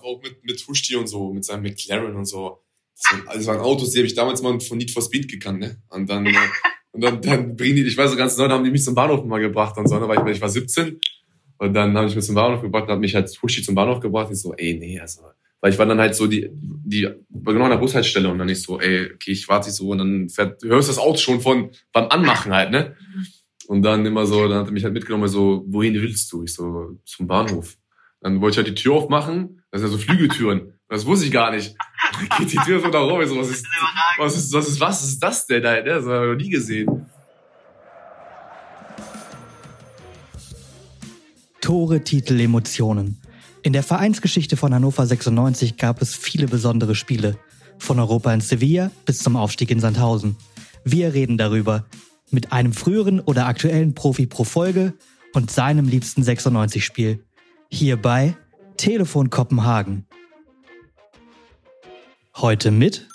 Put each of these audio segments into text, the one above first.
aber auch mit, mit Hushti und so, mit seinem McLaren und so. Das waren, also waren Autos, die habe ich damals mal von Need for Speed gekannt, ne? Und dann, äh, und dann, dann bringen die, ich weiß so ganz genau, da haben die mich zum Bahnhof mal gebracht und so, ne? Weil ich, ich war 17 und dann habe ich mich zum Bahnhof gebracht und hat mich halt Hushti zum Bahnhof gebracht. Ich so, ey, nee, also weil ich war dann halt so die, die, genau an der Bushaltestelle und dann nicht so, ey, okay, ich warte so und dann fährt, hörst du das Auto schon von, beim Anmachen halt, ne? Und dann immer so, dann hat er mich halt mitgenommen, so, wohin willst du? Ich so, zum Bahnhof. Dann wollte ich halt die Tür aufmachen, das sind ja so Flügeltüren. Das wusste ich gar nicht. Dann geht die Tür so da rum, ich so, was ist, was ist, was ist, was ist das denn da? Das habe ich noch nie gesehen. Tore, Titel, Emotionen. In der Vereinsgeschichte von Hannover 96 gab es viele besondere Spiele. Von Europa in Sevilla bis zum Aufstieg in Sandhausen. Wir reden darüber mit einem früheren oder aktuellen Profi pro Folge und seinem liebsten 96-Spiel. Hierbei Telefon Kopenhagen. Heute mit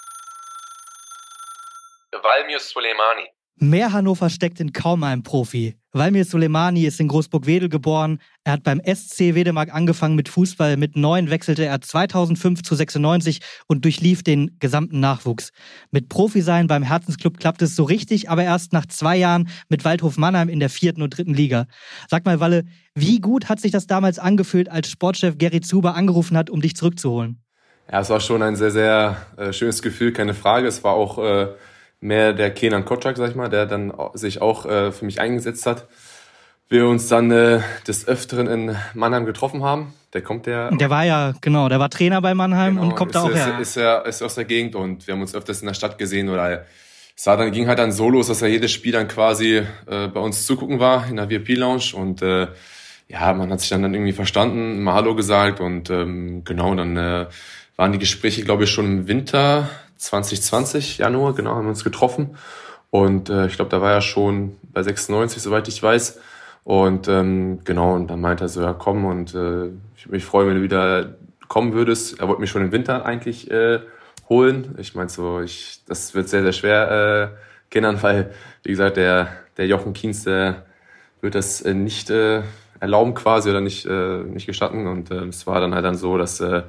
Valmir Soleimani. Mehr Hannover steckt in kaum einem Profi. Valmir Soleimani ist in Großburg-Wedel geboren. Er hat beim SC Wedemark angefangen mit Fußball. Mit neun wechselte er 2005 zu 96 und durchlief den gesamten Nachwuchs. Mit Profisein beim Herzensclub klappt es so richtig, aber erst nach zwei Jahren mit Waldhof Mannheim in der vierten und dritten Liga. Sag mal, Walle, wie gut hat sich das damals angefühlt, als Sportchef Gary Zuber angerufen hat, um dich zurückzuholen? Ja, es war schon ein sehr, sehr äh, schönes Gefühl, keine Frage. Es war auch äh, mehr der Kenan Kotschak, sag ich mal, der dann sich auch äh, für mich eingesetzt hat. Wir uns dann äh, des Öfteren in Mannheim getroffen haben. Der kommt der. Der war ja, genau, der war Trainer bei Mannheim genau, und kommt da auch ist, her. Ist, er ist aus der Gegend und wir haben uns öfters in der Stadt gesehen oder es war dann, ging halt dann so los, dass er jedes Spiel dann quasi äh, bei uns zugucken war in der VIP-Lounge und äh, ja, man hat sich dann, dann irgendwie verstanden, mal Hallo gesagt und ähm, genau, dann äh, waren die Gespräche, glaube ich, schon im Winter 2020, Januar, genau, haben wir uns getroffen. Und äh, ich glaube, da war er schon bei 96, soweit ich weiß. Und ähm, genau, und dann meinte er so, ja komm, und äh, ich würde mich freuen, wenn du wieder kommen würdest. Er wollte mich schon im Winter eigentlich äh, holen. Ich meinte so, ich, das wird sehr, sehr schwer äh, kennen, weil, wie gesagt, der, der Jochen Kienz, der wird das äh, nicht äh, erlauben quasi oder nicht, äh, nicht gestatten. Und äh, es war dann halt dann so, dass äh,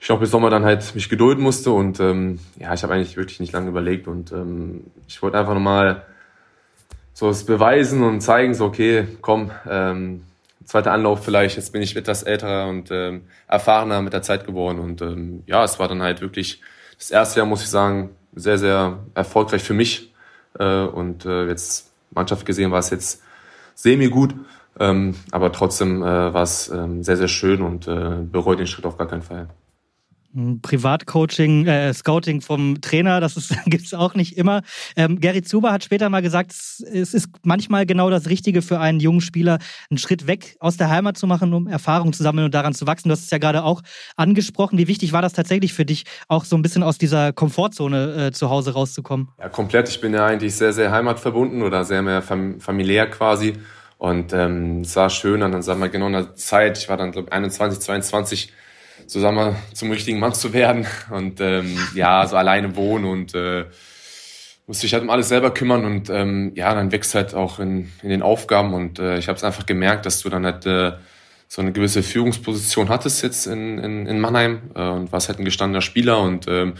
ich noch bis Sommer dann halt mich gedulden musste und ähm, ja, ich habe eigentlich wirklich nicht lange überlegt und ähm, ich wollte einfach nochmal so es beweisen und zeigen, so okay, komm, ähm, zweiter Anlauf vielleicht, jetzt bin ich etwas älterer und ähm, erfahrener mit der Zeit geworden und ähm, ja, es war dann halt wirklich das erste Jahr, muss ich sagen, sehr, sehr erfolgreich für mich äh, und äh, jetzt Mannschaft gesehen war es jetzt semi gut, ähm, aber trotzdem äh, war es ähm, sehr, sehr schön und äh, bereut den Schritt auf gar keinen Fall. Privatcoaching, äh, Scouting vom Trainer, das ist, gibt's auch nicht immer. Ähm, Gary Zuber hat später mal gesagt, es ist manchmal genau das Richtige für einen jungen Spieler, einen Schritt weg aus der Heimat zu machen, um Erfahrung zu sammeln und daran zu wachsen. Du hast es ja gerade auch angesprochen. Wie wichtig war das tatsächlich für dich, auch so ein bisschen aus dieser Komfortzone äh, zu Hause rauszukommen? Ja, komplett. Ich bin ja eigentlich sehr, sehr heimatverbunden oder sehr mehr fam familiär quasi. Und ähm, es war schön. Und dann sagen wir genau in der Zeit, ich war dann, glaube 21, 22, wir, zum richtigen Mann zu werden. Und ähm, ja, so alleine wohnen und äh, musste ich halt um alles selber kümmern. Und ähm, ja, dann wächst halt auch in, in den Aufgaben. Und äh, ich habe es einfach gemerkt, dass du dann halt äh, so eine gewisse Führungsposition hattest jetzt in, in, in Mannheim äh, und warst halt ein gestandener Spieler. Und ähm,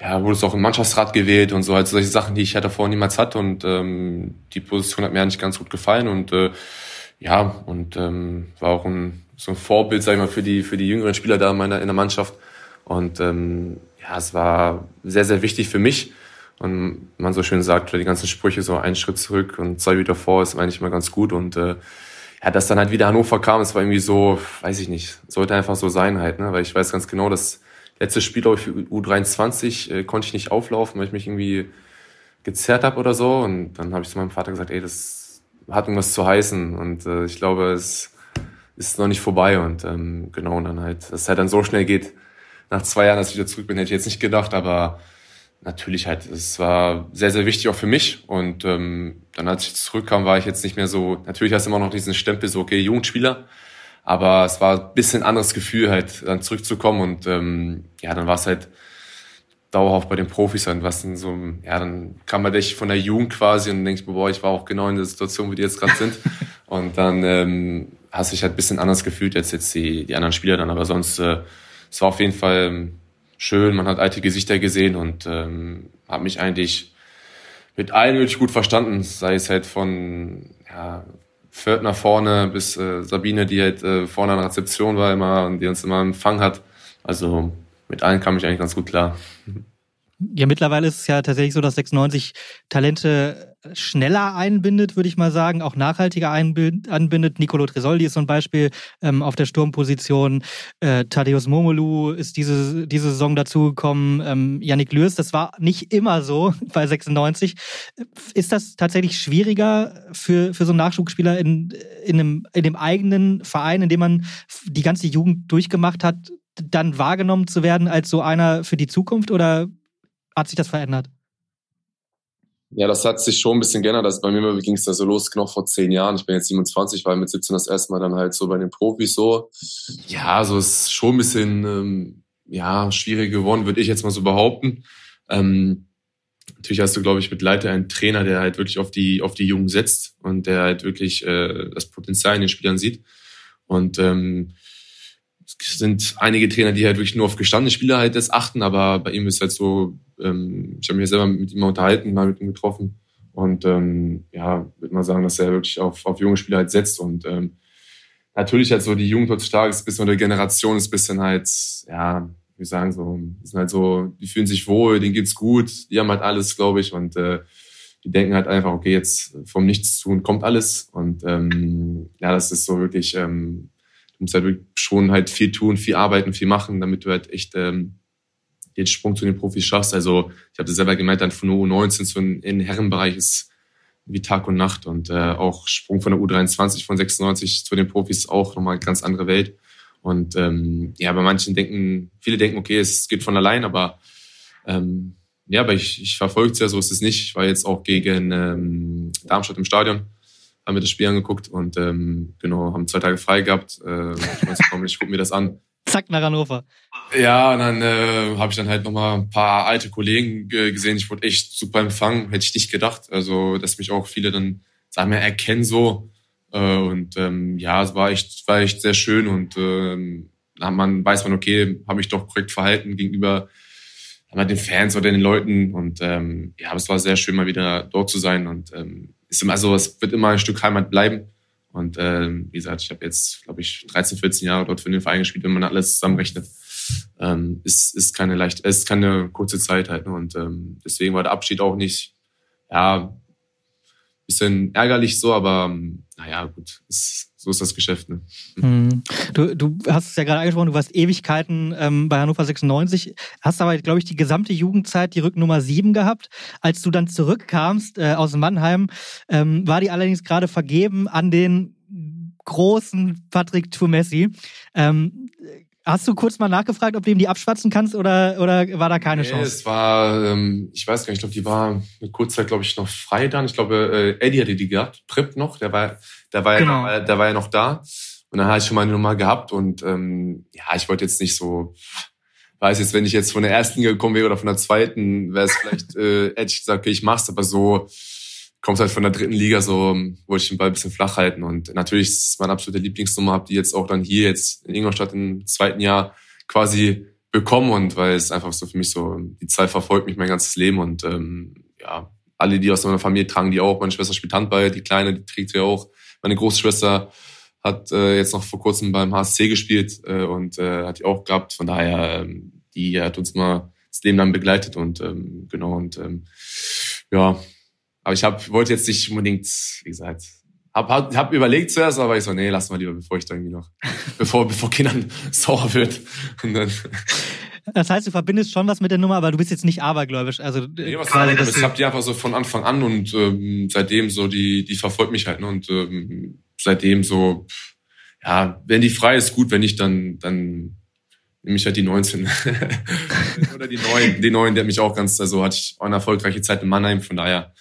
ja, wurdest auch im Mannschaftsrat gewählt und so, halt solche Sachen, die ich halt davor niemals hatte. Und ähm, die Position hat mir eigentlich ganz gut gefallen. Und äh, ja, und ähm, war auch ein so ein Vorbild, sag ich mal, für die, für die jüngeren Spieler da in, meiner, in der Mannschaft. Und ähm, ja, es war sehr, sehr wichtig für mich. Und man so schön sagt, die ganzen Sprüche, so ein Schritt zurück und zwei wieder vor, ist eigentlich immer ganz gut. Und äh, ja, dass dann halt wieder Hannover kam, es war irgendwie so, weiß ich nicht, sollte einfach so sein halt, ne? Weil ich weiß ganz genau, das letzte Spiel, glaube ich, für U23 äh, konnte ich nicht auflaufen, weil ich mich irgendwie gezerrt habe oder so. Und dann habe ich zu meinem Vater gesagt, ey, das hat irgendwas zu heißen. Und äh, ich glaube, es ist noch nicht vorbei und ähm, genau, und dann halt, dass es halt dann so schnell geht, nach zwei Jahren, dass ich wieder zurück bin, hätte ich jetzt nicht gedacht, aber natürlich halt, es war sehr, sehr wichtig auch für mich und ähm, dann als ich zurückkam, war ich jetzt nicht mehr so, natürlich hast du immer noch diesen Stempel, so okay, Jugendspieler, aber es war ein bisschen anderes Gefühl halt, dann zurückzukommen und ähm, ja, dann war es halt dauerhaft bei den Profis und was denn so, ja, dann kam man dich von der Jugend quasi und denkst, boah, ich war auch genau in der Situation, wie die jetzt gerade sind. Und dann ähm, hast dich halt ein bisschen anders gefühlt als jetzt die, die anderen Spieler dann. Aber sonst, äh, es war auf jeden Fall ähm, schön, man hat alte Gesichter gesehen und ähm, hat mich eigentlich mit allen wirklich gut verstanden, sei es halt von ja, Fürth nach vorne bis äh, Sabine, die halt äh, vorne an der Rezeption war immer und die uns immer empfangen hat. Also mit allen kam ich eigentlich ganz gut klar. Ja, mittlerweile ist es ja tatsächlich so, dass 96 Talente schneller einbindet, würde ich mal sagen, auch nachhaltiger anbindet. Nicolo Tresoldi ist so ein Beispiel ähm, auf der Sturmposition. Äh, Thaddeus Momolu ist diese, diese Saison dazugekommen. Ähm, Yannick Lürs, das war nicht immer so bei 96. Ist das tatsächlich schwieriger für, für so einen Nachschubspieler in, in, einem, in dem eigenen Verein, in dem man die ganze Jugend durchgemacht hat, dann wahrgenommen zu werden als so einer für die Zukunft oder hat sich das verändert? Ja, das hat sich schon ein bisschen geändert. Also bei mir ging es da so los, genau vor zehn Jahren. Ich bin jetzt 27, war mit 17 das erste Mal dann halt so bei den Profis so. Ja, so ist schon ein bisschen ähm, ja, schwierig geworden, würde ich jetzt mal so behaupten. Ähm, natürlich hast du, glaube ich, mit Leiter einen Trainer, der halt wirklich auf die, auf die Jungen setzt und der halt wirklich äh, das Potenzial in den Spielern sieht. Und ähm, es sind einige Trainer, die halt wirklich nur auf gestandene Spieler halt das achten, aber bei ihm ist halt so, ähm, ich habe mich selber mit ihm unterhalten, mal mit ihm getroffen. Und ähm, ja, würde mal sagen, dass er wirklich auf, auf junge Spieler halt setzt. Und ähm, natürlich halt so die Jugend stark ist, bisschen oder Generation ist bisschen halt, ja, wie sagen so, sind halt so, die fühlen sich wohl, denen geht's gut, die haben halt alles, glaube ich. Und äh, die denken halt einfach, okay, jetzt vom Nichts tun kommt alles. Und ähm, ja, das ist so wirklich ähm, musst halt schon halt viel tun, viel arbeiten, viel machen, damit du halt echt ähm, den Sprung zu den Profis schaffst. Also ich habe das selber gemeint, dann von der U19 zu in den Herrenbereich ist wie Tag und Nacht und äh, auch Sprung von der U23 von 96 zu den Profis auch nochmal eine ganz andere Welt. Und ähm, ja, bei manchen denken, viele denken, okay, es geht von allein, aber ähm, ja, aber ich, ich verfolge es ja, so ist es nicht. Ich war jetzt auch gegen ähm, Darmstadt im Stadion haben wir das Spiel angeguckt und ähm, genau, haben zwei Tage frei gehabt. Äh, ich weiß, komm, ich guck mir das an. Zack, nach Hannover. Ja, und dann äh, habe ich dann halt nochmal ein paar alte Kollegen gesehen. Ich wurde echt super empfangen, hätte ich nicht gedacht. Also, dass mich auch viele dann, sagen wir, erkennen so. Äh, und ähm, ja, es war echt, war echt sehr schön und ähm, man weiß man, okay, habe ich doch korrekt verhalten gegenüber den Fans oder den Leuten. Und ähm, ja, es war sehr schön, mal wieder dort zu sein. Und ähm, ist immer so, es wird immer ein Stück Heimat bleiben. Und ähm, wie gesagt, ich habe jetzt, glaube ich, 13, 14 Jahre dort für den Verein gespielt, wenn man alles zusammenrechnet. Ähm, ist, ist keine leicht, ist keine kurze Zeit halt. Ne? Und ähm, deswegen war der Abschied auch nicht, ja, bisschen ärgerlich so, aber ähm, naja, gut, ist, so ist das Geschäft. Ne? Hm. Du, du hast es ja gerade angesprochen, du warst Ewigkeiten ähm, bei Hannover 96, hast aber, glaube ich, die gesamte Jugendzeit die Rücknummer 7 gehabt. Als du dann zurückkamst äh, aus Mannheim, ähm, war die allerdings gerade vergeben an den großen Patrick Tumessi. Ähm, Hast du kurz mal nachgefragt, ob du ihm die abschwatzen kannst oder, oder war da keine nee, Chance? Es war, ähm, ich weiß gar nicht, ich glaube, die war eine Kurzzeit, glaube ich, noch frei dann. Ich glaube, äh, Eddie hatte die gehabt, Prip noch, der war, der war, genau. ja, der war ja noch da. Und dann hatte ich schon mal eine Nummer gehabt und ähm, ja, ich wollte jetzt nicht so, weiß jetzt, wenn ich jetzt von der ersten gekommen wäre oder von der zweiten, wäre es vielleicht, äh, hätte ich gesagt, okay, ich mach's, aber so kommt halt von der dritten Liga, so wollte ich den Ball ein bisschen flach halten. Und natürlich ist es meine absolute Lieblingsnummer, habe die jetzt auch dann hier jetzt in Ingolstadt im zweiten Jahr quasi bekommen und weil es einfach so für mich so, die Zeit verfolgt mich mein ganzes Leben und ähm, ja, alle, die aus meiner Familie tragen die auch. Meine Schwester spielt Handball, die Kleine, die trägt sie auch. Meine Großschwester hat äh, jetzt noch vor kurzem beim HSC gespielt äh, und äh, hat die auch gehabt. Von daher, ähm, die hat uns mal das Leben lang begleitet und ähm, genau und ähm, ja, aber ich hab, wollte jetzt nicht unbedingt, wie gesagt, hab, hab, hab überlegt zuerst, aber ich so, nee, lass mal lieber, bevor ich da irgendwie noch, bevor, bevor Kindern sauer wird. Und dann, das heißt, du verbindest schon was mit der Nummer, aber du bist jetzt nicht abergläubisch. Also nee, was quasi, ich habe die einfach so von Anfang an und ähm, seitdem so die die verfolgt mich halt ne? und ähm, seitdem so ja, wenn die frei ist gut, wenn nicht dann dann nehme ich halt die 19 oder die neuen, die neuen, der hat mich auch ganz also hatte ich auch eine erfolgreiche Zeit in Mannheim, von daher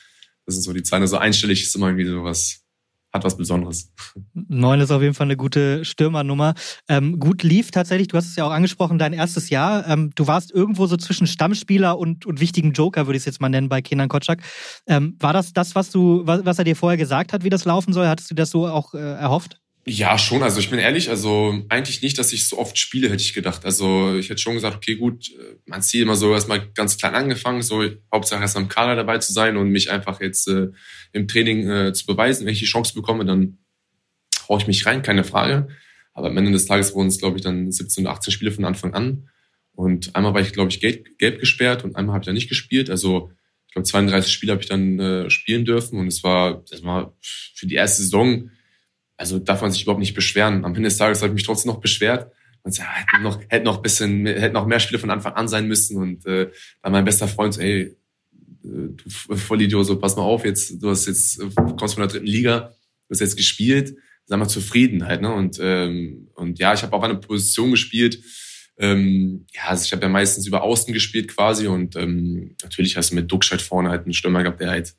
das sind so die Zahlen. Also einstellig ist immer irgendwie so was, hat was Besonderes. Neun ist auf jeden Fall eine gute Stürmernummer. Ähm, gut lief tatsächlich, du hast es ja auch angesprochen, dein erstes Jahr. Ähm, du warst irgendwo so zwischen Stammspieler und, und wichtigen Joker, würde ich es jetzt mal nennen, bei Kenan Kotschak. Ähm, war das das, was du, was, was er dir vorher gesagt hat, wie das laufen soll? Hattest du das so auch äh, erhofft? Ja, schon. Also ich bin ehrlich, also eigentlich nicht, dass ich so oft spiele, hätte ich gedacht. Also ich hätte schon gesagt, okay, gut, äh, mein Ziel immer so erstmal ganz klein angefangen, so Hauptsache erst am Kader dabei zu sein und mich einfach jetzt äh, im Training äh, zu beweisen. Wenn ich die Chance bekomme, dann haue ich mich rein, keine Frage. Aber am Ende des Tages wurden es, glaube ich, dann 17 oder 18 Spiele von Anfang an. Und einmal war ich, glaube ich, gelb, gelb gesperrt und einmal habe ich dann nicht gespielt. Also ich glaube, 32 Spiele habe ich dann äh, spielen dürfen und es war, das war für die erste Saison also darf man sich überhaupt nicht beschweren. Am Ende des Tages habe ich mich trotzdem noch beschwert. Und ja, hätte noch, hätte noch bisschen, hätte noch mehr Spiele von Anfang an sein müssen. Und äh, dann mein bester Freund ey, äh, du Vollidiot, so pass mal auf, jetzt, du hast jetzt, äh, kommst von der dritten Liga, du hast jetzt gespielt, sei mal zufrieden halt, ne? Und, ähm, und ja, ich habe auf einer Position gespielt. Ähm, ja, also ich habe ja meistens über Außen gespielt quasi und ähm, natürlich hast du mit Duxch halt vorne halt einen Stürmer gehabt, der halt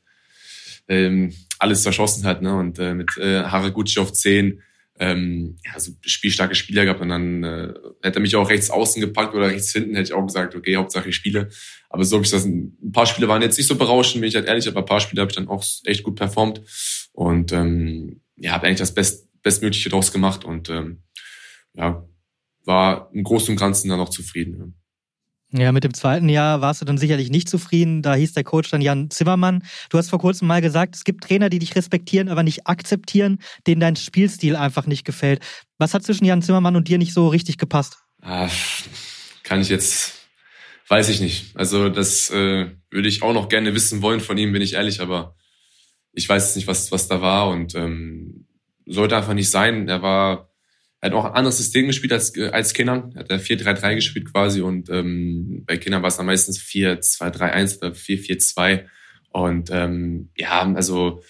ähm, alles zerschossen hat, ne? Und äh, mit äh, Haraguchi auf 10, ähm, ja, so spielstarke Spieler gehabt und dann äh, hätte er mich auch rechts außen gepackt oder rechts hinten, hätte ich auch gesagt, okay, Hauptsache ich spiele. Aber so habe ich das, ein paar Spiele waren jetzt nicht so berauschend, bin ich halt ehrlich, aber ein paar Spiele habe ich dann auch echt gut performt und ähm, ja, habe eigentlich das Best, Bestmögliche draus gemacht und ähm, ja, war im Großen und Ganzen dann auch zufrieden. Ja. Ja, mit dem zweiten Jahr warst du dann sicherlich nicht zufrieden. Da hieß der Coach dann Jan Zimmermann. Du hast vor kurzem mal gesagt, es gibt Trainer, die dich respektieren, aber nicht akzeptieren, denen dein Spielstil einfach nicht gefällt. Was hat zwischen Jan Zimmermann und dir nicht so richtig gepasst? Ah, kann ich jetzt, weiß ich nicht. Also das äh, würde ich auch noch gerne wissen wollen von ihm, bin ich ehrlich, aber ich weiß nicht, was, was da war und ähm, sollte einfach nicht sein. Er war er hat auch ein anderes System gespielt als, äh, als Kindern. Er hat 4-3-3 gespielt quasi und ähm, bei Kindern war es dann meistens 4-2-3-1 oder 4-4-2. Und ähm, ja, also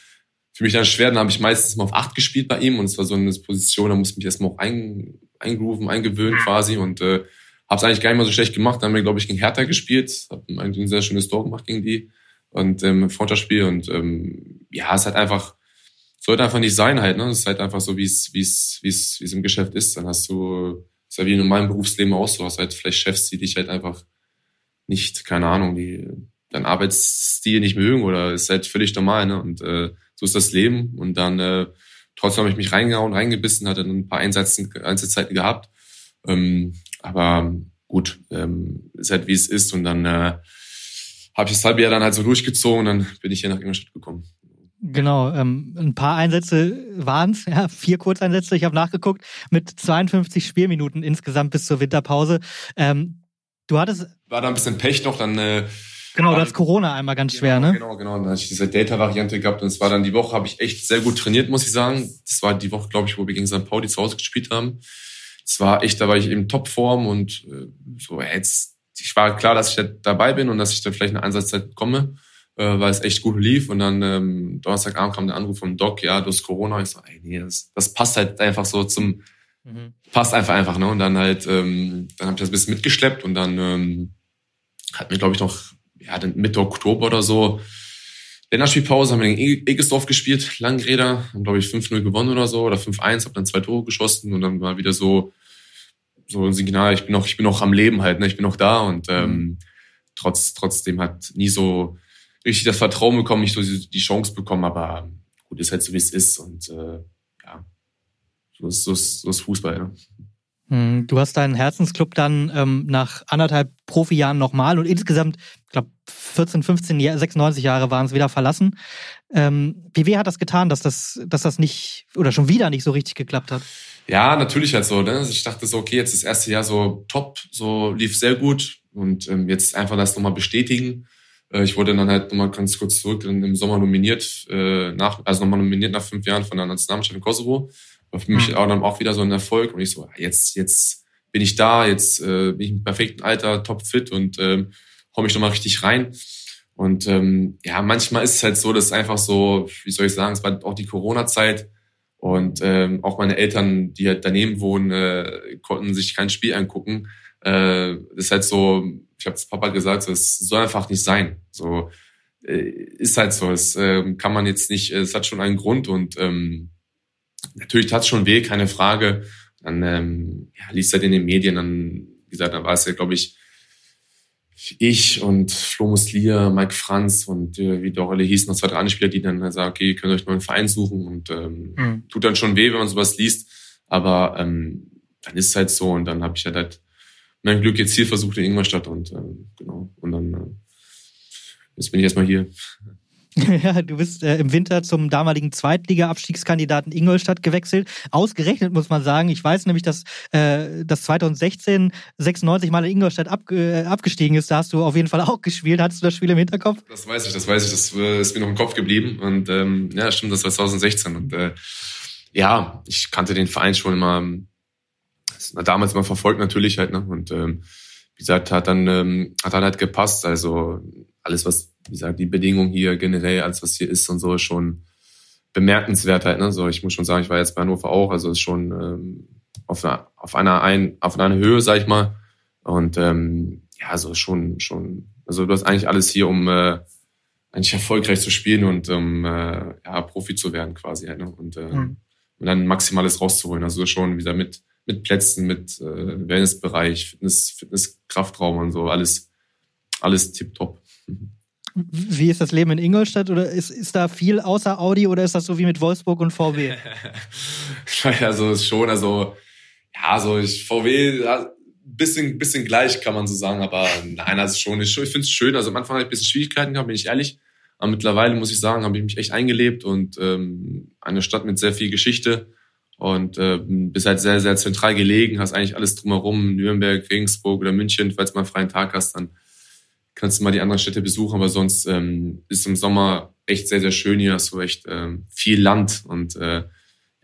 für mich dann schwer, dann habe ich meistens mal auf 8 gespielt bei ihm und es war so eine Position, da musste ich mich erstmal auch ein, eingrooven, eingewöhnen quasi und äh, habe es eigentlich gar nicht mal so schlecht gemacht. Dann haben wir, glaube ich, gegen Hertha gespielt, habe eigentlich ein sehr schönes Tor gemacht gegen die und ähm, Freundschaftsspiel und ähm, ja, es hat einfach sollte einfach nicht sein halt, ne? Es ist halt einfach so, wie es, wie es, wie es, wie es im Geschäft ist. Dann hast du, ist ja wie in normalen Berufsleben auch so, hast halt vielleicht Chefs, die dich halt einfach nicht, keine Ahnung, die deinen Arbeitsstil nicht mögen oder ist halt völlig normal, ne? Und äh, so ist das Leben. Und dann äh, trotzdem habe ich mich reingehauen, reingebissen, hatte ein paar Einsätzen, Einsatzzeiten gehabt. Ähm, aber gut, ähm, ist halt wie es ist. Und dann äh, habe ich das halbe Jahr dann halt so durchgezogen und dann bin ich hier nach Ingolstadt gekommen. Genau, ähm, ein paar Einsätze waren es, ja, vier Kurzeinsätze, ich habe nachgeguckt, mit 52 Spielminuten insgesamt bis zur Winterpause. Ähm, du hattest... War da ein bisschen Pech noch, dann... Äh, genau, das Corona einmal ganz genau, schwer, ne? Genau, genau, dann hatte ich diese Data-Variante gehabt und es war dann die Woche, habe ich echt sehr gut trainiert, muss ich sagen. Das war die Woche, glaube ich, wo wir gegen St. Pauli zu Hause gespielt haben. Es war echt, da war ich in Topform und äh, so, jetzt, ich war klar, dass ich da dabei bin und dass ich da vielleicht eine Einsatzzeit bekomme äh, weil es echt gut lief. Und dann ähm, Donnerstagabend kam der Anruf vom Doc, ja, du hast Corona. Ich so, ey, nee, das, das passt halt einfach so zum, mhm. passt einfach einfach, ne? Und dann halt, ähm, dann habe ich das ein bisschen mitgeschleppt und dann ähm, hatten wir, glaube ich, noch, ja, dann Mitte Oktober oder so, Länderspielpause, haben wir gegen Egesdorf gespielt, Langräder, haben, glaube ich, 5-0 gewonnen oder so, oder 5-1, habe dann zwei Tore geschossen und dann war wieder so, so ein Signal, ich bin noch, ich bin noch am Leben halt, ne? ich bin noch da und ähm, mhm. trotz, trotzdem hat nie so richtig das Vertrauen bekommen, nicht so die Chance bekommen, aber gut, ist halt so, wie es ist und äh, ja, so ist, so ist, so ist Fußball. Ne? Hm, du hast deinen Herzensclub dann ähm, nach anderthalb Profijahren nochmal und insgesamt, ich glaube, 14, 15, 96 Jahre waren es wieder verlassen. Ähm, wie weh hat das getan, dass das, dass das nicht oder schon wieder nicht so richtig geklappt hat? Ja, natürlich halt so. Ne? Also ich dachte so, okay, jetzt das erste Jahr so top, so lief sehr gut und ähm, jetzt einfach das nochmal bestätigen. Äh, ich wurde dann halt nochmal ganz kurz zurück im Sommer nominiert, äh, nach, also nochmal nominiert nach fünf Jahren von der Nationalmannschaft in Kosovo. War für mich mhm. auch dann auch wieder so ein Erfolg. Und ich so, jetzt, jetzt bin ich da, jetzt äh, bin ich im perfekten Alter, topfit und ähm, hau mich nochmal richtig rein. Und ähm, ja, manchmal ist es halt so, dass einfach so, wie soll ich sagen, es war auch die Corona-Zeit und ähm, auch meine Eltern, die halt daneben wohnen, äh, konnten sich kein Spiel angucken. Äh, das ist halt so, ich habe es Papa gesagt, so, es soll einfach nicht sein. So äh, ist halt so. Es äh, kann man jetzt nicht, es hat schon einen Grund und ähm, natürlich tat es schon weh, keine Frage. Dann ähm, ja, liest halt in den Medien, dann, wie gesagt, dann war es ja, glaube ich, ich und Flo Muslier, Mike Franz und äh, wie die auch alle hießen, noch zwei, drei andere Spieler, die dann sagen, okay, ihr könnt euch mal einen Verein suchen und ähm, mhm. tut dann schon weh, wenn man sowas liest. Aber ähm, dann ist es halt so und dann habe ich halt, halt mein Glück jetzt hier versucht in Ingolstadt und ähm, genau. Und dann äh, jetzt bin ich erstmal hier. Ja, du bist äh, im Winter zum damaligen Zweitliga-Abstiegskandidaten Ingolstadt gewechselt. Ausgerechnet muss man sagen. Ich weiß nämlich, dass äh, das 2016 96 Mal in Ingolstadt ab, äh, abgestiegen ist. Da hast du auf jeden Fall auch gespielt. Hattest du das Spiel im Hinterkopf? Das weiß ich, das weiß ich. Das äh, ist mir noch im Kopf geblieben. Und ähm, ja, stimmt, das war 2016. Und äh, ja, ich kannte den Verein schon immer damals mal verfolgt natürlich halt. Ne? Und ähm, wie gesagt, hat dann ähm, hat dann halt gepasst. Also alles, was, wie gesagt, die Bedingungen hier generell, alles, was hier ist und so, ist schon bemerkenswert halt. Ne? So, ich muss schon sagen, ich war jetzt bei Hannover auch, also ist schon ähm, auf einer, auf einer, ein, auf einer Höhe, sag ich mal. Und ähm, ja, so schon, schon, also du hast eigentlich alles hier, um äh, eigentlich erfolgreich zu spielen und um äh, ja, Profi zu werden quasi halt, ne? und, äh, mhm. und dann Maximales rauszuholen. Also schon wieder mit mit Plätzen, mit äh, Wellnessbereich, Fitness, Fitness, Kraftraum und so, alles, alles tipptopp. Wie ist das Leben in Ingolstadt? Oder ist, ist da viel außer Audi oder ist das so wie mit Wolfsburg und VW? also schon, also ja, so ich VW ja, bisschen bisschen gleich kann man so sagen, aber nein, also schon ich, ich finde es schön. Also am Anfang habe ich ein bisschen Schwierigkeiten gehabt, bin ich ehrlich. Aber mittlerweile muss ich sagen, habe ich mich echt eingelebt und ähm, eine Stadt mit sehr viel Geschichte und äh, bist halt sehr, sehr zentral gelegen, hast eigentlich alles drumherum, Nürnberg, Regensburg oder München, falls du mal einen freien Tag hast, dann kannst du mal die anderen Städte besuchen, aber sonst ähm, ist im Sommer echt sehr, sehr schön hier, hast du echt ähm, viel Land. Und äh,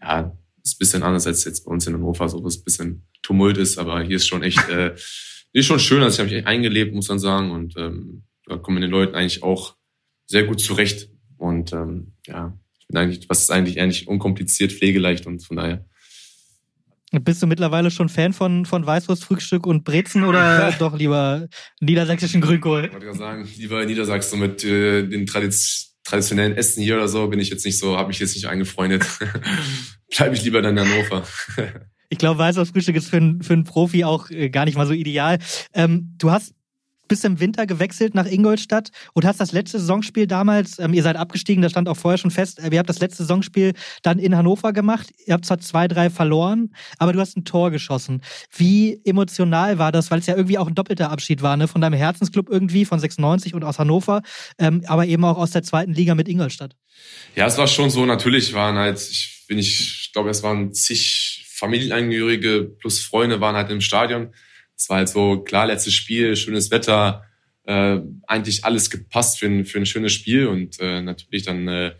ja, ist ein bisschen anders als jetzt bei uns in Hannover, so was ein bisschen Tumult ist, aber hier ist schon echt, äh, ist schon schön, also ich habe mich echt eingelebt, muss man sagen, und ähm, da kommen den Leuten eigentlich auch sehr gut zurecht. Und ähm, ja, bin eigentlich, was ist eigentlich eigentlich unkompliziert, pflegeleicht und von daher. Bist du mittlerweile schon Fan von, von Weißwurstfrühstück und Brezen oder doch lieber niedersächsischen Grünkohl? Ich wollte sagen, lieber Niedersachsen mit äh, den Tradiz traditionellen Essen hier oder so bin ich jetzt nicht so, habe mich jetzt nicht eingefreundet. Bleibe ich lieber dann in Hannover. ich glaube, Weißwurstfrühstück ist für, einen für einen Profi auch äh, gar nicht mal so ideal. Ähm, du hast bist im Winter gewechselt nach Ingolstadt und hast das letzte Saisonspiel damals, ähm, ihr seid abgestiegen, das stand auch vorher schon fest, äh, ihr habt das letzte Saisonspiel dann in Hannover gemacht. Ihr habt zwar zwei, drei verloren, aber du hast ein Tor geschossen. Wie emotional war das, weil es ja irgendwie auch ein doppelter Abschied war, ne? von deinem Herzensclub irgendwie, von 96 und aus Hannover, ähm, aber eben auch aus der zweiten Liga mit Ingolstadt. Ja, es war schon so, natürlich waren halt, ich bin ich, ich glaube, es waren zig Familienangehörige plus Freunde waren halt im Stadion es war halt so, klar, letztes Spiel, schönes Wetter, äh, eigentlich alles gepasst für ein, für ein schönes Spiel und äh, natürlich dann äh,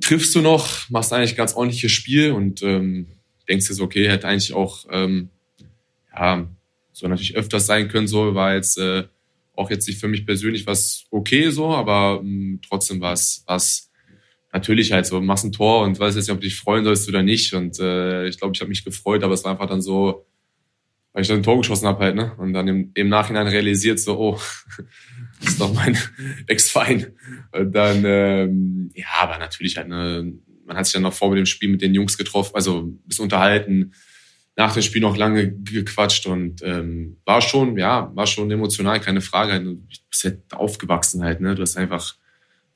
triffst du noch, machst eigentlich ganz ordentliches Spiel und ähm, denkst dir so, okay, hätte eigentlich auch, ähm, ja, so natürlich öfters sein können, so war jetzt äh, auch jetzt nicht für mich persönlich was okay so, aber ähm, trotzdem war es was natürlich halt so, machst ein Tor und weiß jetzt nicht, ob du dich freuen sollst oder nicht und äh, ich glaube, ich habe mich gefreut, aber es war einfach dann so, weil ich dann ein Tor geschossen habe halt, ne? Und dann im, im Nachhinein realisiert so, oh, ist doch mein Ex-Verein. Und dann, ähm, ja, aber natürlich halt, ne, man hat sich dann noch vor mit dem Spiel mit den Jungs getroffen, also bisschen unterhalten, nach dem Spiel noch lange gequatscht und ähm, war schon, ja, war schon emotional, keine Frage. Du bist halt aufgewachsen halt, ne? Du hast einfach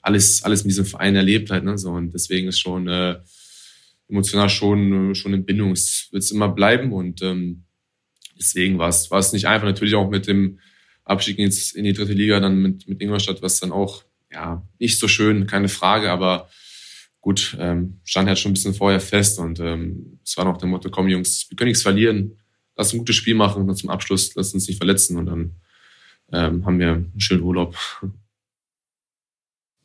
alles, alles mit diesem Verein erlebt halt, ne? So, und deswegen ist schon äh, emotional schon, schon in Bindung. Es wird immer bleiben und ähm, deswegen war es, nicht einfach. Natürlich auch mit dem Abstieg ins, in die dritte Liga, dann mit, mit Ingolstadt, was dann auch, ja, nicht so schön, keine Frage, aber gut, ähm, stand halt schon ein bisschen vorher fest und ähm, es war noch der Motto, komm Jungs, wir können nichts verlieren, lass ein gutes Spiel machen und zum Abschluss lass uns nicht verletzen und dann ähm, haben wir einen schönen Urlaub.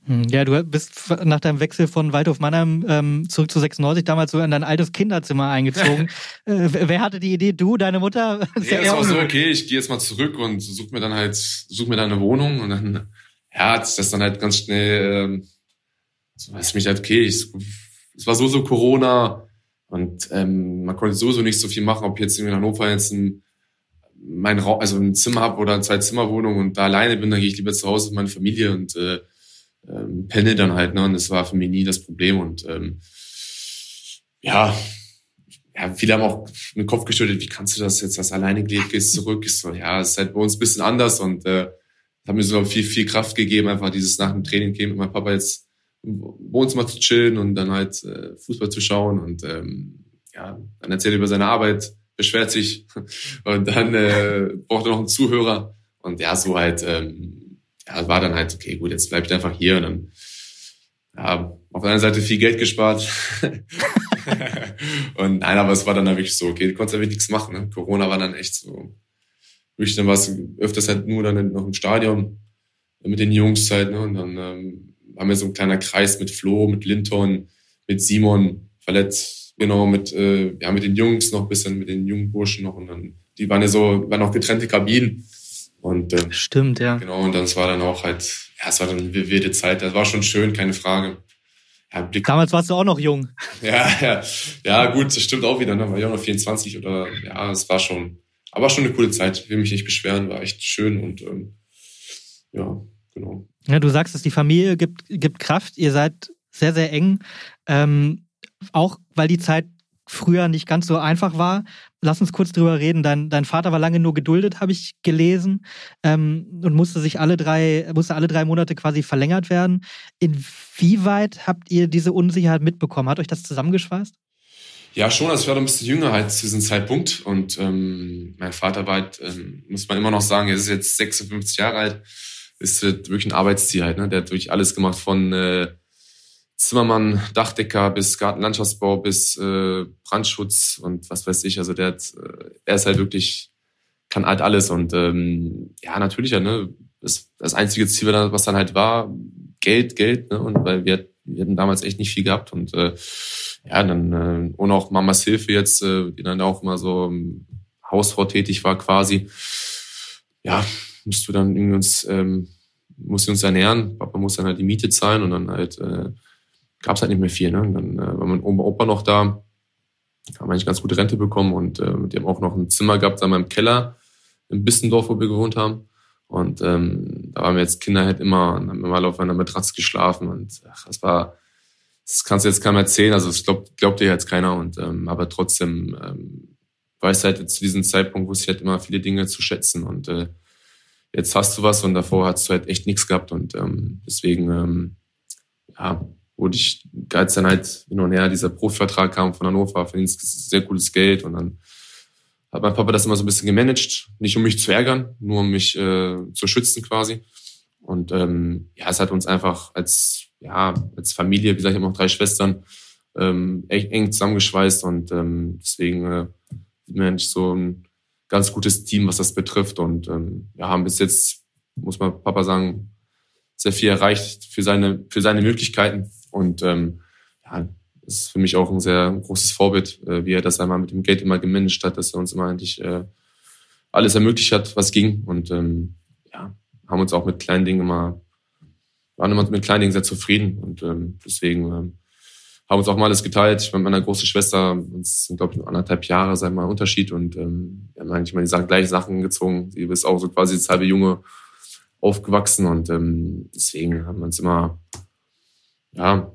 Hm, ja, du bist nach deinem Wechsel von Waldhof Mannheim ähm, zurück zu 96 damals so in dein altes Kinderzimmer eingezogen. äh, wer hatte die Idee? Du, deine Mutter? ja, es war so, okay, ich gehe jetzt mal zurück und such mir dann halt, such mir dann eine Wohnung und dann, ja, hat sich das dann halt ganz schnell, ähm, so weiß mich halt, okay, ich, es war so, so Corona und ähm, man konnte sowieso nicht so viel machen, ob jetzt in Hannover jetzt ein mein Raum, also ein Zimmer habe oder zwei Zimmerwohnung und da alleine bin, dann gehe ich lieber zu Hause mit meiner Familie und äh, ähm, pendel dann halt, ne? Und das war für mich nie das Problem. Und ähm, ja, ja, viele haben auch mit Kopf geschüttelt, wie kannst du das jetzt, das alleine gelebt, gehst zurück. Ich so, ja, es ist halt bei uns ein bisschen anders und äh, hat mir so viel, viel Kraft gegeben, einfach dieses nach dem Training gehen mit meinem Papa jetzt im Wohnzimmer zu chillen und dann halt äh, Fußball zu schauen und ähm, ja, dann erzählt er über seine Arbeit, beschwert sich und dann äh, braucht er noch einen Zuhörer und ja, so halt, ähm, ja, war dann halt, okay, gut, jetzt bleib ich einfach hier und dann ja, auf der einen Seite viel Geld gespart. und nein, aber es war dann halt wirklich so, okay, du konntest ja nichts machen. Ne? Corona war dann echt so, wirklich dann war es öfters halt nur dann noch im Stadion mit den Jungs halt, ne? Und dann ähm, haben wir so ein kleiner Kreis mit Flo, mit Linton, mit Simon, verletzt, genau, mit, äh, ja, mit den Jungs noch ein bisschen, mit den jungen Burschen noch und dann, die waren ja so, waren auch getrennte Kabinen. Und, äh, Stimmt, ja. Genau, und dann es war dann auch halt, ja, es war dann eine wilde Zeit. Das war schon schön, keine Frage. Ja, Blick. Damals warst du auch noch jung. Ja, ja, ja, gut, das stimmt auch wieder. Ne? War ich auch noch 24 oder ja, es war schon, aber schon eine coole Zeit. Ich will mich nicht beschweren, war echt schön und ähm, ja, genau. Ja, du sagst, dass die Familie gibt, gibt Kraft. Ihr seid sehr, sehr eng. Ähm, auch weil die Zeit früher nicht ganz so einfach war. Lass uns kurz drüber reden. Dein, dein Vater war lange nur geduldet, habe ich gelesen, ähm, und musste sich alle drei, musste alle drei Monate quasi verlängert werden. Inwieweit habt ihr diese Unsicherheit mitbekommen? Hat euch das zusammengeschweißt? Ja, schon. Also ich war ein bisschen jünger halt zu diesem Zeitpunkt und ähm, mein Vater war halt, ähm, muss man immer noch sagen, er ist jetzt 56 Jahre alt, ist halt wirklich ein Arbeitstier halt. Ne? Der hat wirklich alles gemacht von äh, Zimmermann, Dachdecker bis Gartenlandschaftsbau bis äh, Brandschutz und was weiß ich. Also der hat, äh, er ist halt wirklich, kann halt alles. Und ähm, ja, natürlich, ja, ne, das, das einzige Ziel, was dann halt war, Geld, Geld, ne? Und weil wir, wir hatten damals echt nicht viel gehabt. Und äh, ja, dann, äh, und auch Mamas Hilfe jetzt, äh, die dann auch immer so ähm, Hausfrau tätig war quasi. Ja, musst du dann irgendwie uns, ähm, musst du uns ernähren. Papa muss dann halt die Miete zahlen und dann halt äh, gab es halt nicht mehr viel. Ne? Dann äh, war mein Oma Opa noch da, haben eigentlich ganz gute Rente bekommen und äh, die haben auch noch ein Zimmer gehabt da im Keller im Bissendorf, wo wir gewohnt haben. Und ähm, da waren wir jetzt Kinder halt immer und haben immer auf einer Matratze geschlafen und ach, das war, das kannst du jetzt keinem erzählen, also das glaubt, glaubt dir jetzt keiner und ähm, aber trotzdem ähm, weiß halt jetzt zu diesem Zeitpunkt wusste ich halt immer viele Dinge zu schätzen und äh, jetzt hast du was und davor hast du halt echt nichts gehabt und ähm, deswegen ähm, ja wurde ich, als dann halt hin und her dieser Profivertrag kam von Hannover, verdienst sehr cooles Geld und dann hat mein Papa das immer so ein bisschen gemanagt, nicht um mich zu ärgern, nur um mich äh, zu schützen quasi. Und ähm, ja, es hat uns einfach als ja als Familie, wie gesagt, ich habe noch drei Schwestern, ähm, echt eng zusammengeschweißt und ähm, deswegen äh, wir eigentlich so ein ganz gutes Team, was das betrifft. Und ähm, ja, haben bis jetzt, muss man Papa sagen, sehr viel erreicht für seine für seine Möglichkeiten und ähm, ja, das ist für mich auch ein sehr großes Vorbild, äh, wie er das einmal mit dem Geld immer gemanagt hat, dass er uns immer eigentlich äh, alles ermöglicht hat, was ging. Und ähm, ja, haben uns auch mit kleinen Dingen immer, waren immer mit kleinen Dingen sehr zufrieden. Und ähm, deswegen ähm, haben uns auch mal alles geteilt. Ich mit meiner großen Schwester, uns sind, glaube ich, anderthalb Jahre, sag mal, Unterschied. Und ähm, wir haben eigentlich mal die gleichen Sachen gezogen. Sie ist auch so quasi das halbe Junge aufgewachsen. Und ähm, deswegen haben wir uns immer ja,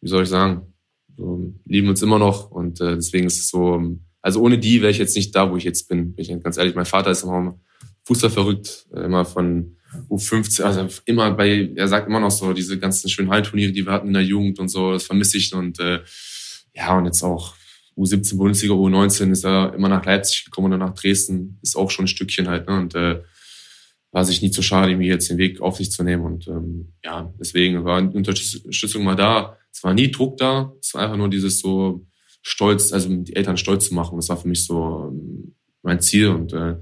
wie soll ich sagen, so, lieben uns immer noch und äh, deswegen ist es so, also ohne die wäre ich jetzt nicht da, wo ich jetzt bin. Bin ich ganz ehrlich, mein Vater ist immer Fußball verrückt, immer von U15, also immer bei, er sagt immer noch so, diese ganzen schönen Hallenturniere, die wir hatten in der Jugend und so, das vermisse ich und äh, ja, und jetzt auch U17 Bundesliga, U19 ist er immer nach Leipzig gekommen oder nach Dresden, ist auch schon ein Stückchen halt, ne? Und äh, war sich nie zu schade, mir jetzt den Weg auf sich zu nehmen. Und ähm, ja, deswegen war Unterstützung mal da. Es war nie Druck da. Es war einfach nur dieses so stolz, also die Eltern stolz zu machen. Das war für mich so ähm, mein Ziel und äh,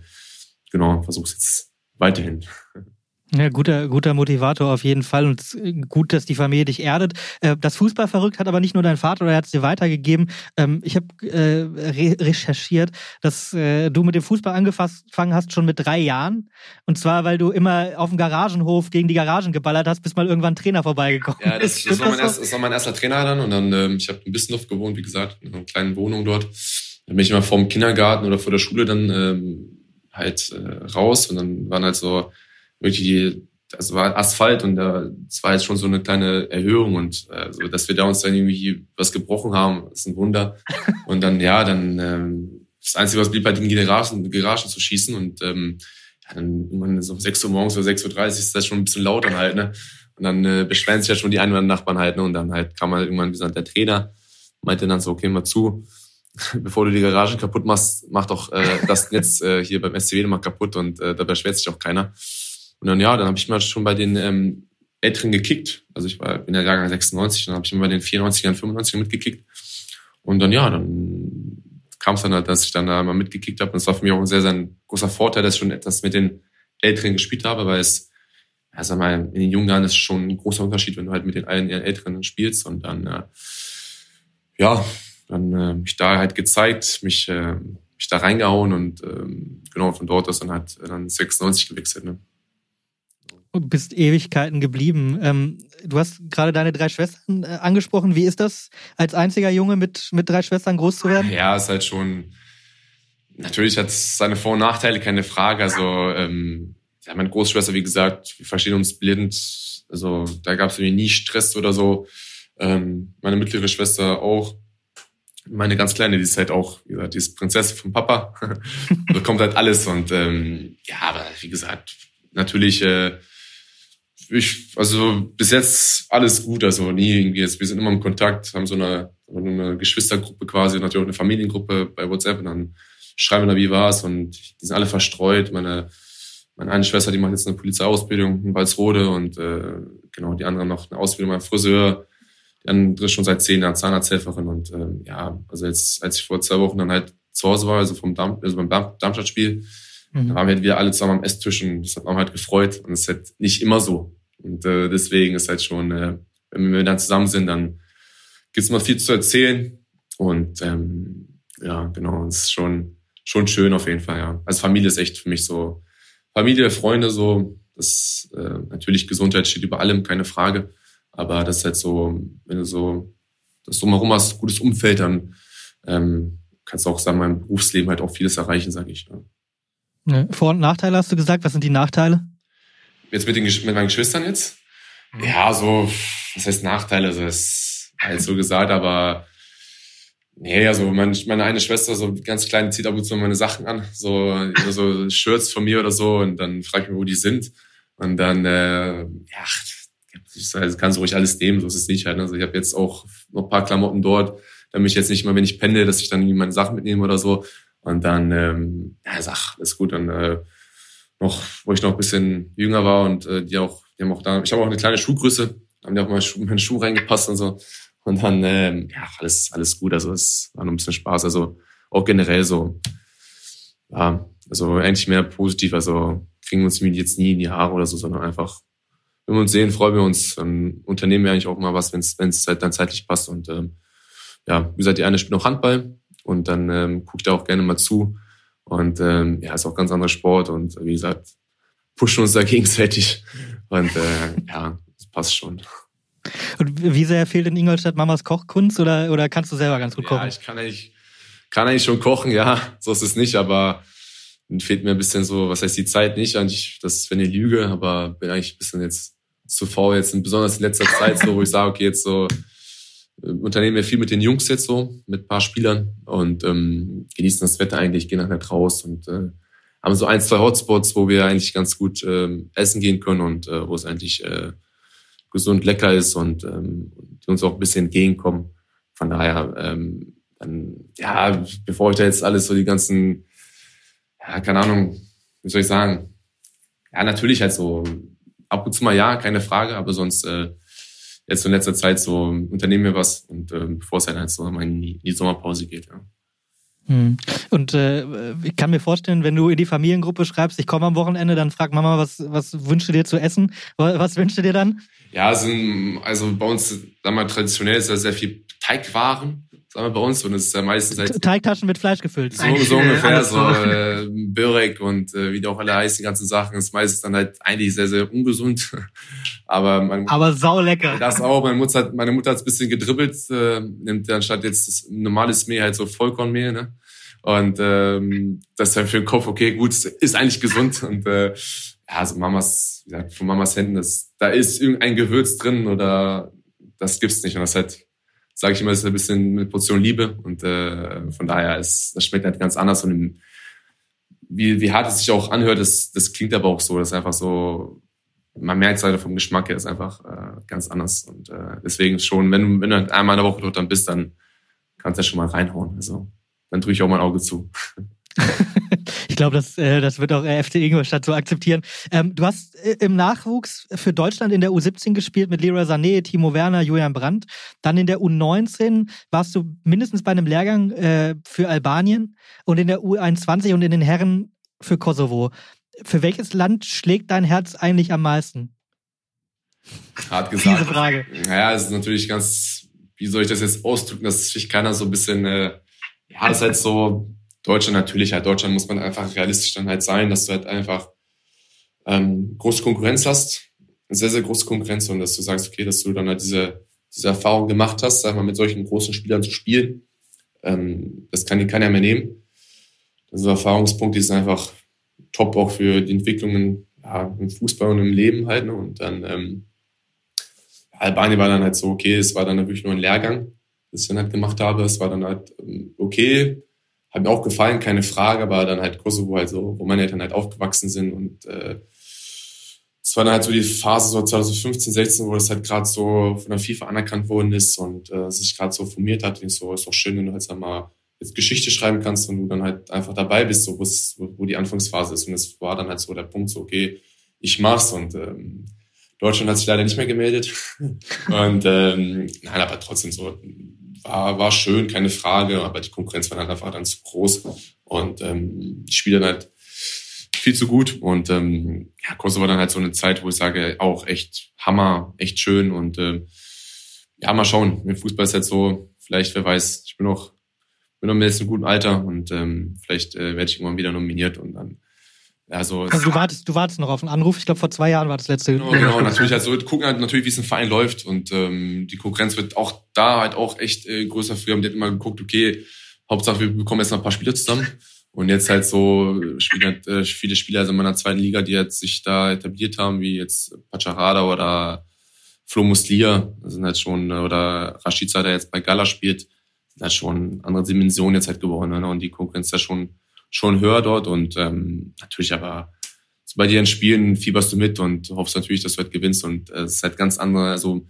genau, versuche es jetzt weiterhin. Ja, guter, guter Motivator auf jeden Fall und gut, dass die Familie dich erdet. Äh, das Fußball verrückt hat aber nicht nur dein Vater, er hat es dir weitergegeben. Ähm, ich habe äh, recherchiert, dass äh, du mit dem Fußball angefangen hast schon mit drei Jahren. Und zwar, weil du immer auf dem Garagenhof gegen die Garagen geballert hast, bis mal irgendwann ein Trainer vorbeigekommen ist. Ja, das, das, war, mein erst, das war mein erster Trainer dann und dann, ähm, ich habe ein bisschen Luft gewohnt, wie gesagt, in einer kleinen Wohnung dort. Dann bin ich immer vom Kindergarten oder vor der Schule dann ähm, halt äh, raus und dann waren halt so wirklich die, das war Asphalt und das war jetzt schon so eine kleine Erhöhung und äh, so, dass wir da uns dann irgendwie was gebrochen haben, ist ein Wunder. Und dann, ja, dann ähm, das Einzige, was blieb, halt in die Garagen, Garagen zu schießen und ähm, ja, dann irgendwann so um 6 Uhr morgens oder 6.30 Uhr ist das schon ein bisschen laut dann halt, ne? Und dann äh, beschweren sich ja schon die einen oder anderen Nachbarn halt, ne? Und dann halt kam halt irgendwann, wie gesagt, der Trainer, meinte dann so, okay, mal zu, bevor du die Garage kaputt machst, mach doch äh, das jetzt äh, hier beim SCW mal kaputt und äh, da beschwert sich auch keiner. Und dann ja, dann habe ich mal schon bei den ähm, Älteren gekickt. Also ich war in der Jahrgang 96, dann habe ich immer bei den 94ern, 95ern mitgekickt. Und dann ja, dann kam es dann halt, dass ich dann da mal mitgekickt habe. Und es war für mich auch ein sehr, sehr großer Vorteil, dass ich schon etwas mit den Älteren gespielt habe, weil es, ja, sag mal, in den jungen Jahren ist schon ein großer Unterschied, wenn du halt mit den Älteren spielst. Und dann, äh, ja, dann äh, mich da halt gezeigt, mich, äh, mich da reingehauen und ähm, genau von dort aus dann halt dann 96 gewechselt. Ne? Und bist Ewigkeiten geblieben. Ähm, du hast gerade deine drei Schwestern äh, angesprochen. Wie ist das, als einziger Junge mit, mit drei Schwestern groß zu werden? Ja, ist halt schon. Natürlich hat es seine Vor- und Nachteile, keine Frage. Also, ähm, ja, meine Großschwester, wie gesagt, wir verstehen uns blind. Also, da gab es irgendwie nie Stress oder so. Ähm, meine mittlere Schwester auch. Meine ganz kleine, die ist halt auch, wie gesagt, die ist Prinzessin vom Papa. da kommt halt alles und ähm, ja, aber wie gesagt, natürlich äh, ich, also bis jetzt alles gut, also nie irgendwie jetzt, wir sind immer im Kontakt, haben so eine, eine Geschwistergruppe quasi, natürlich auch eine Familiengruppe bei WhatsApp und dann schreiben wir da, wie war's und die sind alle verstreut. Meine, meine eine Schwester, die macht jetzt eine Polizeiausbildung in Walsrode und äh, genau, die andere noch eine Ausbildung beim Friseur. Die andere schon seit zehn Jahren Zahnarzthelferin und äh, ja, also jetzt, als ich vor zwei Wochen dann halt zu Hause war, also vom Darm, also beim Darm, Darmstadt-Spiel, Mhm. Da waren wir halt wieder alle zusammen am Esstisch und das hat man halt gefreut. Und es ist halt nicht immer so. Und äh, deswegen ist halt schon, äh, wenn wir dann zusammen sind, dann gibt's immer viel zu erzählen. Und ähm, ja, genau, es ist schon, schon schön auf jeden Fall, ja. Also Familie ist echt für mich so, Familie, Freunde so, das äh, natürlich Gesundheit steht über allem, keine Frage. Aber das ist halt so, wenn du so das drumherum hast, gutes Umfeld, dann ähm, kannst du auch sagen, mein Berufsleben halt auch vieles erreichen, sage ich. Ja. Ne, Vor- und Nachteile hast du gesagt. Was sind die Nachteile? Jetzt mit, den, mit meinen Geschwistern jetzt? Mhm. Ja, so, was heißt Nachteile? Also, das ist halt so gesagt, aber nee, also meine, meine eine Schwester, so ganz klein, zieht ab und zu meine Sachen an, so, so Shirts von mir oder so, und dann frage ich mich, wo die sind. Und dann, äh, ja, ich sage, kannst du ruhig alles nehmen, so ist es nicht halt. Also ich habe jetzt auch noch ein paar Klamotten dort, damit ich jetzt nicht mal, wenn ich penne, dass ich dann meine Sachen mitnehme oder so. Und dann, ähm, ja, sag, ist gut. Dann äh, noch, wo ich noch ein bisschen jünger war und äh, die auch, die haben auch da, ich habe auch eine kleine Schuhgröße, haben die auch mal in meine Schuhe reingepasst und so. Und dann, ähm, ja, alles, alles gut. Also es war noch ein bisschen Spaß. Also auch generell so, ja, also eigentlich mehr positiv. Also kriegen wir uns jetzt nie in die Haare oder so, sondern einfach, wenn wir uns sehen, freuen wir uns. Dann unternehmen wir eigentlich auch mal was, wenn es halt dann zeitlich passt. Und ähm, ja, wie gesagt, die eine spielt noch Handball, und dann ähm, ich da auch gerne mal zu. Und ähm, ja, ist auch ganz anderer Sport und wie gesagt, pushen uns da gegenseitig. Und äh, ja, das passt schon. Und wie sehr fehlt in Ingolstadt Mamas Kochkunst oder, oder kannst du selber ganz gut kochen? Ja, ich kann eigentlich, kann eigentlich schon kochen, ja, so ist es nicht, aber fehlt mir ein bisschen so, was heißt die Zeit nicht, eigentlich, das wäre eine Lüge, aber bin eigentlich ein bisschen jetzt zu faul, jetzt besonders in letzter Zeit so, wo ich sage, okay, jetzt so unternehmen wir viel mit den Jungs jetzt so, mit ein paar Spielern und ähm, genießen das Wetter eigentlich, gehen halt raus und äh, haben so ein, zwei Hotspots, wo wir eigentlich ganz gut ähm, essen gehen können und äh, wo es eigentlich äh, gesund lecker ist und ähm, die uns auch ein bisschen entgegenkommen. Von daher, ähm, dann, ja, bevor ich da jetzt alles so die ganzen, ja, keine Ahnung, wie soll ich sagen, ja, natürlich halt so ab und zu mal ja, keine Frage, aber sonst äh, jetzt in letzter Zeit so unternehmen wir was und äh, bevor es halt so in die, in die Sommerpause geht. Ja. Hm. Und äh, ich kann mir vorstellen, wenn du in die Familiengruppe schreibst, ich komme am Wochenende, dann fragt Mama, was, was wünschst du dir zu essen? Was wünschst du dir dann? Ja, also, also bei uns, sagen wir, traditionell ist da sehr viel Teigwaren sagen wir bei uns, und es ist ja meistens halt Teigtaschen mit Fleisch gefüllt. So, so ungefähr, so äh, Börek und äh, wie die auch alle heißen, die ganzen Sachen, ist meistens dann halt eigentlich sehr, sehr ungesund. Aber man, Aber sau lecker. Das auch. Meine Mutter hat, meine Mutter hat ein bisschen gedribbelt, äh, nimmt anstatt jetzt das normales Mehl halt so Vollkornmehl, ne? Und ähm, das ist dann für den Kopf, okay, gut, ist eigentlich gesund. Und äh, ja, also Mamas, wie gesagt, von Mamas Händen, das, da ist irgendein Gewürz drin oder das gibt's nicht. Und das halt, sage ich immer, ist ein bisschen eine Portion Liebe. Und äh, von daher ist, das schmeckt halt ganz anders. Und wie, wie hart es sich auch anhört, das, das klingt aber auch so. Das ist einfach so, man merkt es halt vom Geschmack her, ist einfach äh, ganz anders. Und äh, deswegen schon, wenn wenn du halt einmal in der Woche dort dann bist, dann kannst du ja schon mal reinhauen. Also dann drücke ich auch mein Auge zu. ich glaube, das, äh, das wird auch FC Ingolstadt so akzeptieren. Ähm, du hast äh, im Nachwuchs für Deutschland in der U17 gespielt mit Leroy Sané, Timo Werner, Julian Brandt. Dann in der U19 warst du mindestens bei einem Lehrgang äh, für Albanien und in der U21 und in den Herren für Kosovo. Für welches Land schlägt dein Herz eigentlich am meisten? Hart gesagt. Diese Frage. Naja, es ist natürlich ganz, wie soll ich das jetzt ausdrücken, dass sich keiner so ein bisschen, äh, ja, das ist halt so, Deutschland natürlich halt, Deutschland muss man einfach realistisch dann halt sein, dass du halt einfach ähm, große Konkurrenz hast, sehr, sehr große Konkurrenz und dass du sagst, okay, dass du dann halt diese, diese Erfahrung gemacht hast, sag mal, mit solchen großen Spielern zu spielen. Ähm, das kann dir keiner mehr nehmen. Also Erfahrungspunkte sind einfach top auch für die Entwicklungen ja, im Fußball und im Leben halt. Ne? Und dann ähm, Albanien war dann halt so, okay, es war dann wirklich nur ein Lehrgang, das ich dann halt gemacht habe. Es war dann halt ähm, okay, hat mir auch gefallen, keine Frage, aber dann halt Kosovo halt so, wo meine Eltern halt aufgewachsen sind und äh, es war dann halt so die Phase so 2015, 16, wo das halt gerade so von der FIFA anerkannt worden ist und äh, sich gerade so formiert hat. Und so ist auch schön, wenn du halt mal jetzt Geschichte schreiben kannst und du dann halt einfach dabei bist, so wo, wo die Anfangsphase ist. Und es war dann halt so der Punkt, so okay, ich mach's und ähm, Deutschland hat sich leider nicht mehr gemeldet. und ähm, nein, aber trotzdem so war, war schön, keine Frage, aber die Konkurrenz war dann zu groß und ähm, die Spieler dann halt viel zu gut und ähm, ja, Kosovo war dann halt so eine Zeit, wo ich sage, auch echt Hammer, echt schön und ähm, ja, mal schauen. Im Fußball ist halt so, vielleicht, wer weiß, ich bin noch, bin noch in einem guten Alter und ähm, vielleicht äh, werde ich irgendwann wieder nominiert und dann also, also du wartest, du wartest noch auf einen Anruf. Ich glaube, vor zwei Jahren war das letzte. Genau, genau natürlich. Also gucken halt natürlich, wie es im Verein läuft und ähm, die Konkurrenz wird auch da halt auch echt äh, größer. Früher haben die halt immer geguckt, okay, Hauptsache wir bekommen jetzt noch ein paar Spieler zusammen. Und jetzt halt so spielen halt, äh, viele Spieler also in meiner zweiten Liga, die jetzt sich da etabliert haben, wie jetzt Pacharada oder Flo Muslia, sind halt schon, oder Rashica, der jetzt bei Gala spielt, sind halt schon andere Dimensionen jetzt halt geworden. Ne? Und die Konkurrenz ist ja schon schon höher dort und ähm, natürlich aber bei dir in Spielen fieberst du mit und hoffst natürlich, dass du halt gewinnst und äh, es ist halt ganz andere, also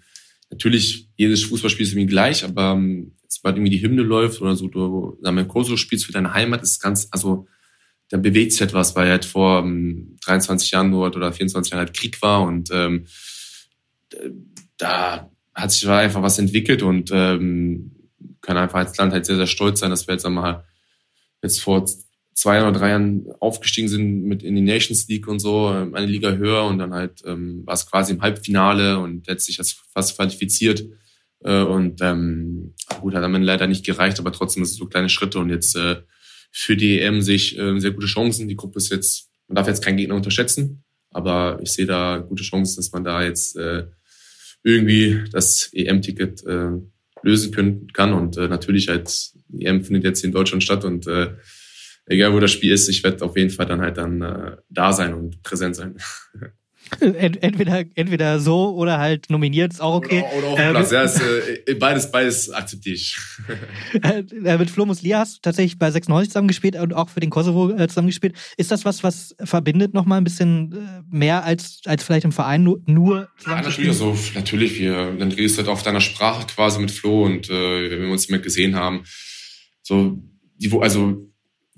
natürlich jedes Fußballspiel ist irgendwie gleich, aber ähm, sobald irgendwie die Hymne läuft oder so, du sagen Kosovo spielst für deine Heimat, ist ganz, also da bewegt sich etwas, weil halt vor ähm, 23 Jahren dort oder 24 Jahren halt Krieg war und ähm, da hat sich einfach was entwickelt und ähm, kann einfach als Land halt sehr, sehr stolz sein, dass wir jetzt einmal jetzt vor zwei oder drei Jahren aufgestiegen sind mit in die Nations League und so, ähm, eine Liga höher und dann halt ähm, war es quasi im Halbfinale und letztlich hat fast qualifiziert. Äh, und ähm, gut, hat dann leider nicht gereicht, aber trotzdem ist es so kleine Schritte und jetzt äh, für die EM sehe ich äh, sehr gute Chancen. Die Gruppe ist jetzt, man darf jetzt keinen Gegner unterschätzen, aber ich sehe da gute Chancen, dass man da jetzt äh, irgendwie das EM-Ticket äh, lösen können, kann. Und äh, natürlich halt, EM findet jetzt in Deutschland statt und äh, egal wo das Spiel ist, ich werde auf jeden Fall dann halt dann äh, da sein und präsent sein. Entweder, entweder so oder halt nominiert, ist auch okay. Oder, oder auf dem Platz, ja, ist, äh, beides, beides akzeptiere ich. äh, mit Flo Muslia hast du tatsächlich bei 96 zusammengespielt und auch für den Kosovo äh, zusammengespielt. Ist das was, was verbindet noch mal ein bisschen äh, mehr als, als vielleicht im Verein nur, nur Ja, natürlich, also, natürlich, wir, dann redest du halt auf deiner Sprache quasi mit Flo und äh, wenn wir uns immer gesehen haben, so, die, also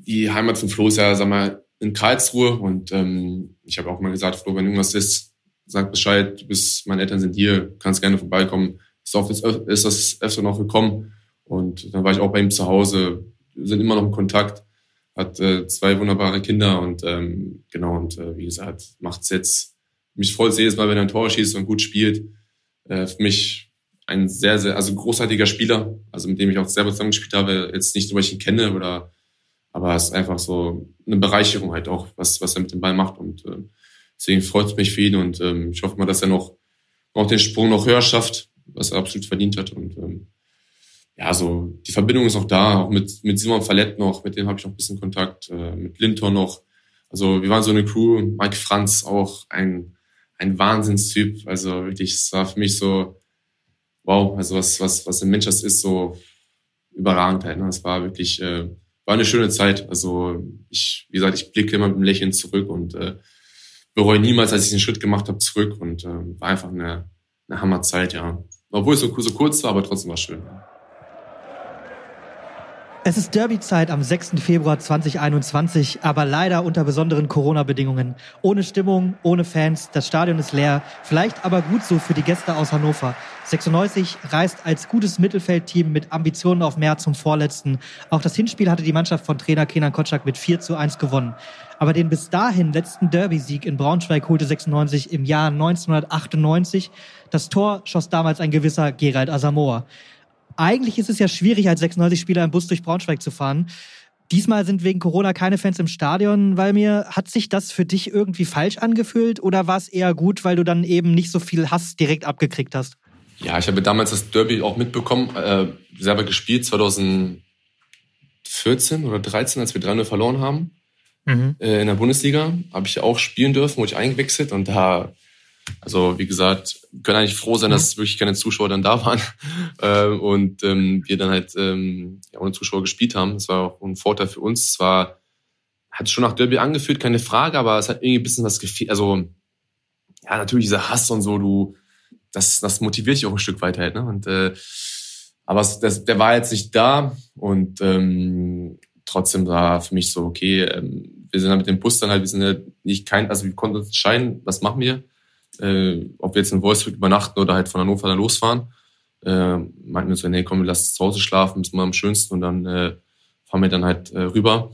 die Heimat von Flo ist ja, sag mal, in Karlsruhe. Und ähm, ich habe auch mal gesagt, Flo, wenn irgendwas ist, sag Bescheid, du bist, meine Eltern sind hier, kannst gerne vorbeikommen. Ist, auch, ist das öfter noch gekommen. Und dann war ich auch bei ihm zu Hause, sind immer noch in Kontakt, hat äh, zwei wunderbare Kinder und ähm, genau. Und äh, wie gesagt, macht's jetzt mich freut jedes Mal, wenn er ein Tor schießt und gut spielt. Äh, für mich ein sehr, sehr, also großartiger Spieler, also mit dem ich auch selber zusammengespielt habe, jetzt nicht so, weil ich ihn kenne oder aber es ist einfach so eine Bereicherung halt auch, was, was er mit dem Ball macht. Und äh, deswegen freut es mich für ihn und ähm, ich hoffe mal, dass er noch, noch den Sprung noch höher schafft, was er absolut verdient hat. Und ähm, ja, so die Verbindung ist auch da, auch mit, mit Simon Fallett noch, mit dem habe ich noch ein bisschen Kontakt, äh, mit Linton noch. Also wir waren so eine Crew, Mike Franz auch ein, ein Wahnsinnstyp. Also wirklich, es war für mich so, wow, also was, was, was ein Mensch ist, so überragend halt. Ne? Es war wirklich, äh, war eine schöne Zeit. Also ich, wie gesagt, ich blicke immer mit einem Lächeln zurück und äh, bereue niemals, als ich den Schritt gemacht habe, zurück und äh, war einfach eine, eine Hammerzeit, ja. Obwohl es so, so kurz war, aber trotzdem war schön. Es ist Derby-Zeit am 6. Februar 2021, aber leider unter besonderen Corona-Bedingungen. Ohne Stimmung, ohne Fans, das Stadion ist leer. Vielleicht aber gut so für die Gäste aus Hannover. 96 reist als gutes Mittelfeldteam mit Ambitionen auf mehr zum Vorletzten. Auch das Hinspiel hatte die Mannschaft von Trainer Kenan Kotschak mit 4 zu 1 gewonnen. Aber den bis dahin letzten Derby-Sieg in Braunschweig holte 96 im Jahr 1998. Das Tor schoss damals ein gewisser Gerald Asamoah. Eigentlich ist es ja schwierig, als 96-Spieler im Bus durch Braunschweig zu fahren. Diesmal sind wegen Corona keine Fans im Stadion, weil mir, hat sich das für dich irgendwie falsch angefühlt oder war es eher gut, weil du dann eben nicht so viel Hass direkt abgekriegt hast? Ja, ich habe damals das Derby auch mitbekommen, äh, selber gespielt, 2014 oder 13, als wir 3-0 verloren haben. Mhm. Äh, in der Bundesliga habe ich auch spielen dürfen, wurde ich eingewechselt und da also wie gesagt, können eigentlich froh sein, dass wirklich keine Zuschauer dann da waren äh, und ähm, wir dann halt ähm, ja, ohne Zuschauer gespielt haben. Das war auch ein Vorteil für uns. Es war, hat schon nach Derby angefühlt, keine Frage, aber es hat irgendwie ein bisschen was gefehlt. Also ja, natürlich dieser Hass und so, du, das, das motiviert dich auch ein Stück weit halt. Ne? Und äh, aber das, der war jetzt nicht da und ähm, trotzdem war für mich so, okay, ähm, wir sind dann mit dem Bus dann halt, wir sind ja nicht kein, also wir konnten uns entscheiden, was machen wir äh, ob wir jetzt in Wolfsburg übernachten oder halt von Hannover dann losfahren. Äh, meinten wir so, nee, komm, wir lassen zu Hause schlafen, ist mal am schönsten und dann äh, fahren wir dann halt äh, rüber.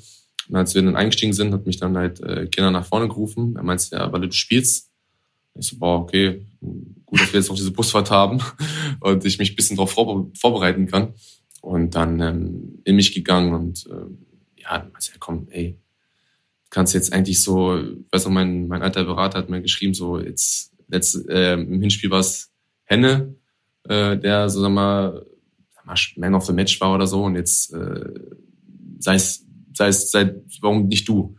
Und als wir dann eingestiegen sind, hat mich dann halt äh, Kinder nach vorne gerufen. Er meinte, ja, weil du spielst. Ich so, boah, okay, gut, dass wir jetzt noch diese Busfahrt haben und ich mich ein bisschen darauf vorbereiten kann. Und dann ähm, in mich gegangen und äh, ja, er, komm, ey, kannst jetzt eigentlich so, weiß noch, mein, mein alter Berater hat mir geschrieben, so jetzt letzt, äh, im Hinspiel war es Henne, äh, der so sag mal, Man of the Match war oder so und jetzt äh, sei es sei es sei warum nicht du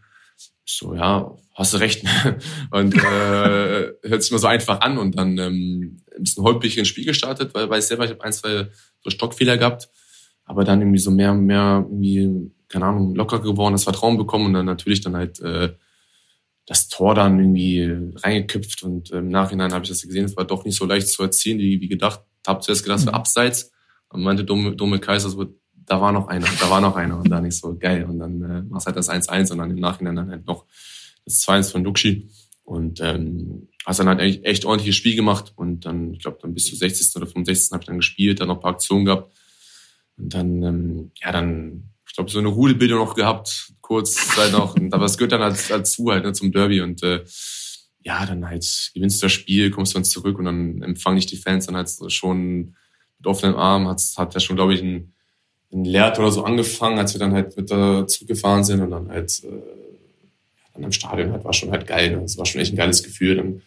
so ja hast du recht und äh, hört sich mal so einfach an und dann ähm, ein bisschen holprig ins Spiel gestartet weil weiß selber ich habe ein zwei so Stockfehler gehabt aber dann irgendwie so mehr und mehr irgendwie keine Ahnung locker geworden das Vertrauen bekommen und dann natürlich dann halt äh, das Tor dann irgendwie reingeköpft und im Nachhinein habe ich das gesehen, es war doch nicht so leicht zu erzielen, wie, wie gedacht. Hab zuerst gedacht, es wäre mhm. abseits, und meinte dumme, dumme Kaiser, so, da war noch einer, da war noch einer und dann nicht so geil und dann äh, machst halt das 1-1 und dann im Nachhinein dann halt noch das 2-1 von Duxi und ähm, hast dann halt echt, echt ordentliches Spiel gemacht und dann, ich glaube, dann bis zu 60. oder 65. habe ich dann gespielt, dann noch ein paar Aktionen gehabt und dann, ähm, ja, dann ich glaube, so eine Rudelbildung noch gehabt, kurz Zeit noch. Und, aber es gehört dann als, dazu halt ne, zum Derby. Und äh, ja, dann halt gewinnst du das Spiel, kommst dann zurück und dann empfange ich die Fans dann halt schon mit offenen Armen. Hat, hat ja schon, glaube ich, ein, ein Leert oder so angefangen, als wir dann halt mit da zurückgefahren sind und dann halt äh, dann im Stadion halt war schon halt geil. Es war schon echt ein geiles Gefühl. Dann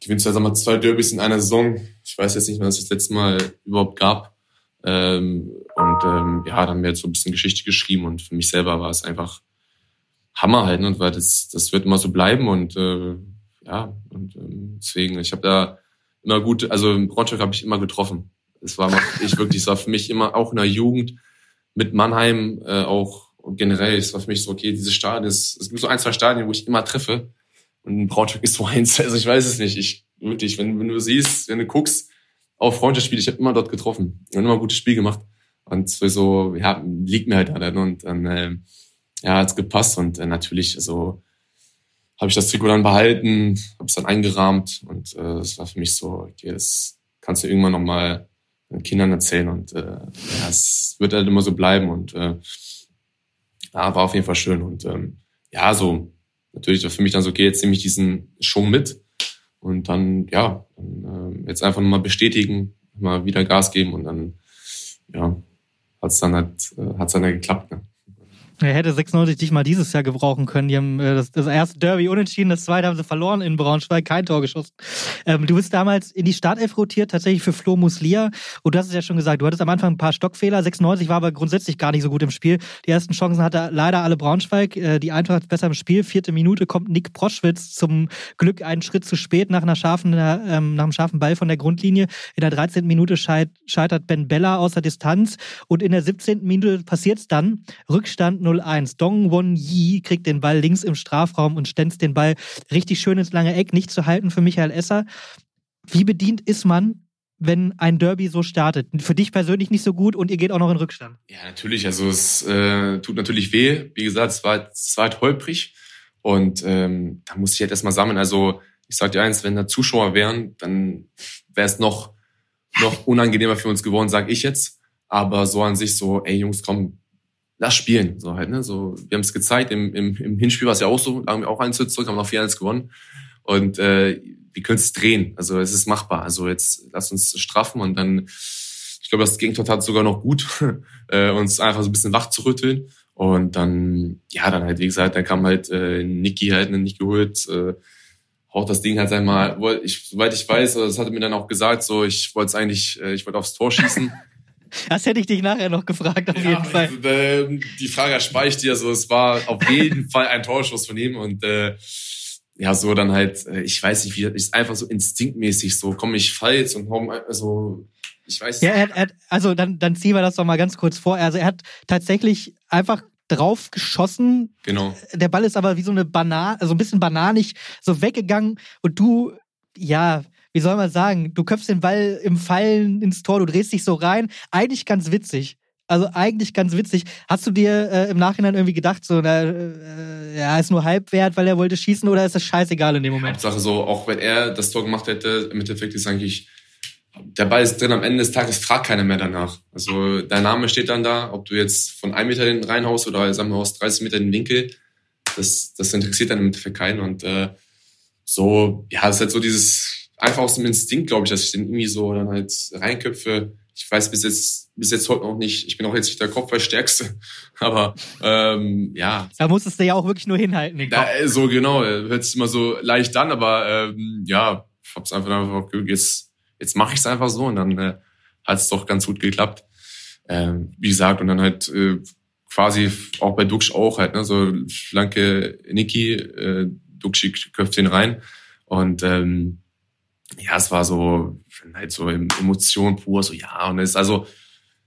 gewinnst du halt, mal, zwei Derbys in einer Saison. Ich weiß jetzt nicht, wann es das letzte Mal überhaupt gab. Ähm, und ähm, ja, dann haben wir jetzt so ein bisschen Geschichte geschrieben und für mich selber war es einfach Hammer halt, ne? und weil das, das wird immer so bleiben und äh, ja, und ähm, deswegen, ich habe da immer gut, also in Braunschweig habe ich immer getroffen. Es war ich wirklich, es war für mich immer auch in der Jugend mit Mannheim äh, auch generell, es war für mich so, okay, diese Stadien, es, es gibt so ein, zwei Stadien, wo ich immer treffe und Braunschweig ist so eins, also ich weiß es nicht, ich wirklich, wenn, wenn du siehst, wenn du guckst, auch Freundschaftsspiele, ich habe immer dort getroffen und immer ein gutes Spiel gemacht. Und so, ja, liegt mir halt an. Und dann, äh, ja, hat's gepasst. Und äh, natürlich, also habe ich das Trikot dann behalten, habe es dann eingerahmt und äh, das war für mich so, okay, das kannst du irgendwann nochmal Kindern erzählen und äh, ja, es wird halt immer so bleiben und äh, ja, war auf jeden Fall schön und ähm, ja, so natürlich war für mich dann so, okay, jetzt nehme ich diesen Schwung mit und dann, ja, dann, äh, jetzt einfach nochmal bestätigen, mal wieder Gas geben und dann, ja, hat's dann halt, äh, hat's dann halt geklappt. Ne? Er hätte 96 dich mal dieses Jahr gebrauchen können. Die haben äh, das, das erste Derby unentschieden, das zweite haben sie verloren in Braunschweig, kein Tor geschossen. Ähm, du bist damals in die Startelf rotiert, tatsächlich für Flo Muslia. Und du hast es ja schon gesagt, du hattest am Anfang ein paar Stockfehler. 96 war aber grundsätzlich gar nicht so gut im Spiel. Die ersten Chancen hatte leider alle Braunschweig. Äh, die Eintracht besser im Spiel. Vierte Minute kommt Nick Proschwitz zum Glück einen Schritt zu spät nach einer scharfen, ähm, nach einem scharfen Ball von der Grundlinie. In der 13. Minute scheitert Ben Bella außer Distanz. Und in der 17. Minute passiert es dann. Rückstand 0-1. Dong Won Yi kriegt den Ball links im Strafraum und stänzt den Ball richtig schön ins lange Eck. Nicht zu halten für Michael Esser. Wie bedient ist man, wenn ein Derby so startet? Für dich persönlich nicht so gut und ihr geht auch noch in Rückstand. Ja, natürlich. Also es äh, tut natürlich weh. Wie gesagt, es war, es war halt holprig. Und ähm, da muss ich halt erstmal sammeln. Also ich sag dir eins, wenn da Zuschauer wären, dann wäre es noch, noch unangenehmer für uns geworden, sag ich jetzt. Aber so an sich so, ey Jungs, komm, lass spielen. So halt, ne? So, wir haben es gezeigt, im, im, im Hinspiel war es ja auch so, lagen wir auch 1 zurück, haben noch 4-1 gewonnen. Und äh, wir können es drehen. Also es ist machbar. Also jetzt lass uns straffen und dann, ich glaube, das Gegentor tat sogar noch gut, äh, uns einfach so ein bisschen wach zu rütteln. Und dann, ja, dann halt, wie gesagt, dann kam halt äh, Niki halt nicht geholt, äh, haut das Ding halt einmal, ich, soweit ich weiß, das hatte mir dann auch gesagt, so, ich wollte es eigentlich, äh, ich wollte aufs Tor schießen. Das hätte ich dich nachher noch gefragt, auf ja, jeden Fall. Äh, die Frage erspare ich dir. Also es war auf jeden Fall ein Torschuss von ihm und äh, ja, so dann halt, äh, ich weiß nicht, wie, ist einfach so instinktmäßig so, komm ich falsch und warum, also ich weiß Ja, er, er, also dann, dann ziehen wir das doch mal ganz kurz vor. Also er hat tatsächlich einfach drauf geschossen. Genau. Der Ball ist aber wie so eine Banane, also ein bisschen bananig so weggegangen und du, ja, wie soll man sagen, du köpfst den Ball im Fallen ins Tor, du drehst dich so rein. Eigentlich ganz witzig. Also eigentlich ganz witzig. Hast du dir äh, im Nachhinein irgendwie gedacht, so, na, äh, ja, ist nur halb wert, weil er wollte schießen oder ist das scheißegal in dem Moment? Hauptsache so, auch wenn er das Tor gemacht hätte, im Endeffekt ist eigentlich, der Ball ist drin, am Ende des Tages fragt keiner mehr danach. Also dein Name steht dann da, ob du jetzt von einem Meter hinten reinhaust oder sagen wir aus 30 Meter den Winkel, das, das interessiert dann im Endeffekt keinen. Und äh, so, ja, es ist halt so dieses einfach aus dem Instinkt, glaube ich, dass ich den irgendwie so dann halt reinköpfe. Ich weiß bis jetzt, bis jetzt heute noch nicht, ich bin auch jetzt nicht der Kopfballstärkste, aber ähm, ja. Da musstest du ja auch wirklich nur hinhalten. Den Kopf. Da, so genau, hört sich immer so leicht an, aber ähm, ja, ich hab's einfach einfach jetzt, jetzt mache ich es einfach so und dann äh, hat es doch ganz gut geklappt. Ähm, wie gesagt, und dann halt äh, quasi auch bei Duxch auch halt, ne, so flanke Niki, äh, Duxchi köpft den rein und ähm, ja, es war so, halt so Emotion pur, so ja, und es ist also,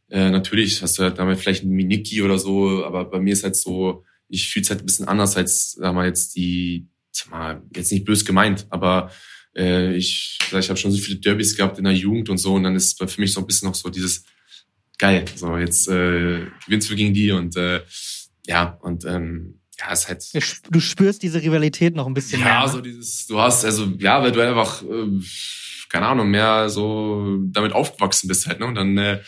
äh, natürlich hast du halt damit vielleicht ein Miniki oder so, aber bei mir ist halt so, ich fühle es halt ein bisschen anders als, sag mal, jetzt die, sag mal, jetzt nicht bös gemeint, aber äh, ich, ich habe schon so viele Derbys gehabt in der Jugend und so, und dann ist für mich so ein bisschen noch so dieses, geil, so jetzt äh, gewinnst du gegen die und äh, ja, und ähm, ja, ist halt. Du spürst diese Rivalität noch ein bisschen ja, mehr. Ne? so dieses, du hast, also, ja, weil du einfach, äh, keine Ahnung, mehr so damit aufgewachsen bist halt, ne? Und dann äh,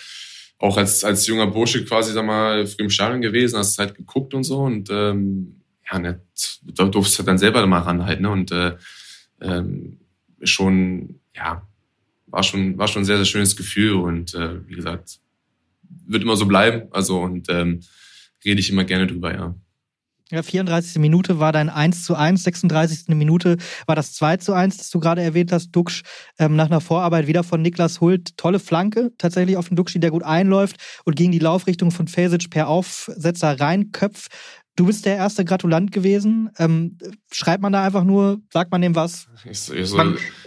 auch als, als junger Bursche quasi, sag mal, früh im Stadion gewesen, hast halt geguckt und so und ähm, ja, ne, da durfst du halt dann selber mal ran halt, ne? Und äh, ähm, schon, ja, war schon, war schon ein sehr, sehr schönes Gefühl und äh, wie gesagt, wird immer so bleiben. Also und ähm, rede ich immer gerne drüber, ja. Ja, 34. Minute war dein 1 zu 1, 36. Minute war das 2 zu 1, das du gerade erwähnt hast. Duxch ähm, nach einer Vorarbeit wieder von Niklas Hult. Tolle Flanke tatsächlich auf den Duxch, der gut einläuft und gegen die Laufrichtung von Fesic per Aufsetzer reinköpft. Du bist der erste Gratulant gewesen. Ähm, schreibt man da einfach nur, sagt man dem was? Ich, so, ich so,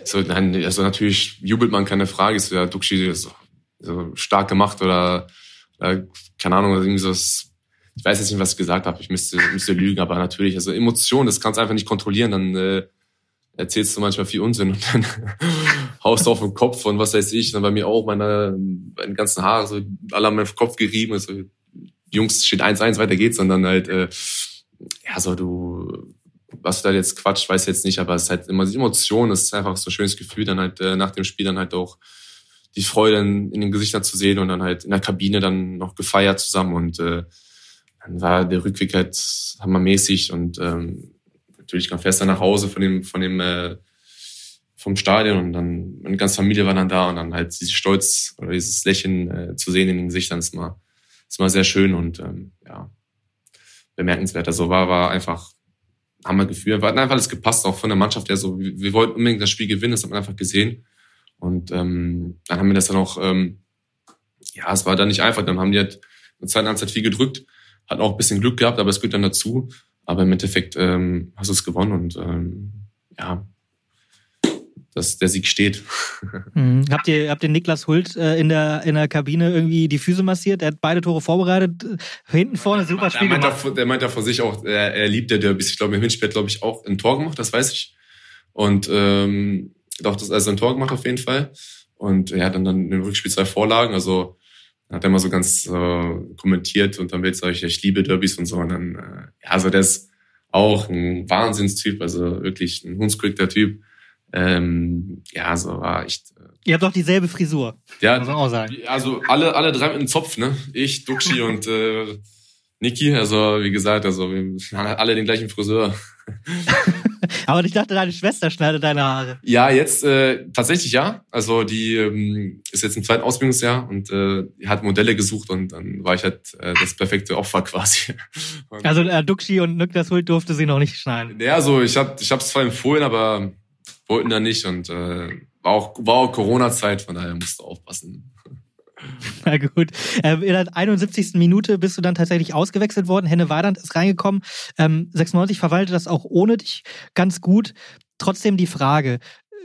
so, nein, also natürlich jubelt man keine Frage. Ist ja Duxi so, so stark gemacht oder, oder keine Ahnung, irgendwie so ich weiß jetzt nicht, was ich gesagt habe, ich müsste, müsste lügen, aber natürlich, also Emotionen, das kannst du einfach nicht kontrollieren, dann äh, erzählst du manchmal viel Unsinn und dann haust du auf den Kopf und was weiß ich, dann bei mir auch meine, meine ganzen Haare, so alle haben meinen Kopf gerieben, also Jungs steht 1-1, weiter geht's. Und dann halt, äh, ja, so du, was du da jetzt quatscht, weiß ich jetzt nicht, aber es ist halt immer die Emotion, es ist einfach so ein schönes Gefühl, dann halt äh, nach dem Spiel dann halt auch die Freude in, in den Gesichtern zu sehen und dann halt in der Kabine dann noch gefeiert zusammen. Und äh, dann war der Rückweg halt hammermäßig und ähm, natürlich kam fester nach Hause von dem, von dem äh, vom Stadion und dann meine ganze Familie war dann da und dann halt dieses Stolz oder dieses Lächeln äh, zu sehen in den Gesichtern ist mal, ist mal sehr schön und ähm, ja, bemerkenswert. Also war, war einfach Hammergefühl. Hatten einfach alles gepasst, auch von der Mannschaft her so. Wir, wir wollten unbedingt das Spiel gewinnen, das hat man einfach gesehen. Und ähm, dann haben wir das dann auch, ähm, ja, es war dann nicht einfach. Dann haben die halt eine Zeit lang viel gedrückt, hatten auch ein bisschen Glück gehabt, aber es gehört dann dazu. Aber im Endeffekt ähm, hast du es gewonnen und ähm, ja, dass der Sieg steht. Mhm. Habt ihr habt ihr Niklas Hult äh, in der in der Kabine irgendwie die Füße massiert? Er hat beide Tore vorbereitet, hinten vorne super Spiel der meint, gemacht. Der meint ja vor sich auch, er, er liebt der Derbys. Ich glaube, im Hinspiel glaube ich auch ein Tor gemacht, das weiß ich. Und ähm, doch, das also ein Tor gemacht auf jeden Fall. Und er hat dann dann im Rückspiel zwei Vorlagen. Also hat er mal so ganz äh, kommentiert und dann wird sage ich, ich liebe Derbys und so. Und dann, äh, ja, also der ist auch ein Wahnsinnstyp, also wirklich ein hundsquickter Typ. Ähm, ja, so war echt. Äh, Ihr habt doch dieselbe Frisur. Ja, muss man auch sagen. Also alle, alle drei mit einem Zopf, ne? Ich, Duxi und äh, Niki. Also wie gesagt, also wir haben alle den gleichen Friseur. Aber ich dachte, deine Schwester schneidet deine Haare. Ja, jetzt äh, tatsächlich ja. Also die ähm, ist jetzt im zweiten Ausbildungsjahr und äh, hat Modelle gesucht und dann war ich halt äh, das perfekte Opfer quasi. Und also äh, Duxi und Niklas Hult durfte sie noch nicht schneiden. Ja, so ich habe ich hab's zwar empfohlen, aber wollten da nicht und äh, war auch, war auch Corona-Zeit, von daher musst du aufpassen. Na gut. Ähm, in der 71. Minute bist du dann tatsächlich ausgewechselt worden. Henne Weidand ist reingekommen. Ähm, 96 verwaltet das auch ohne dich ganz gut. Trotzdem die Frage,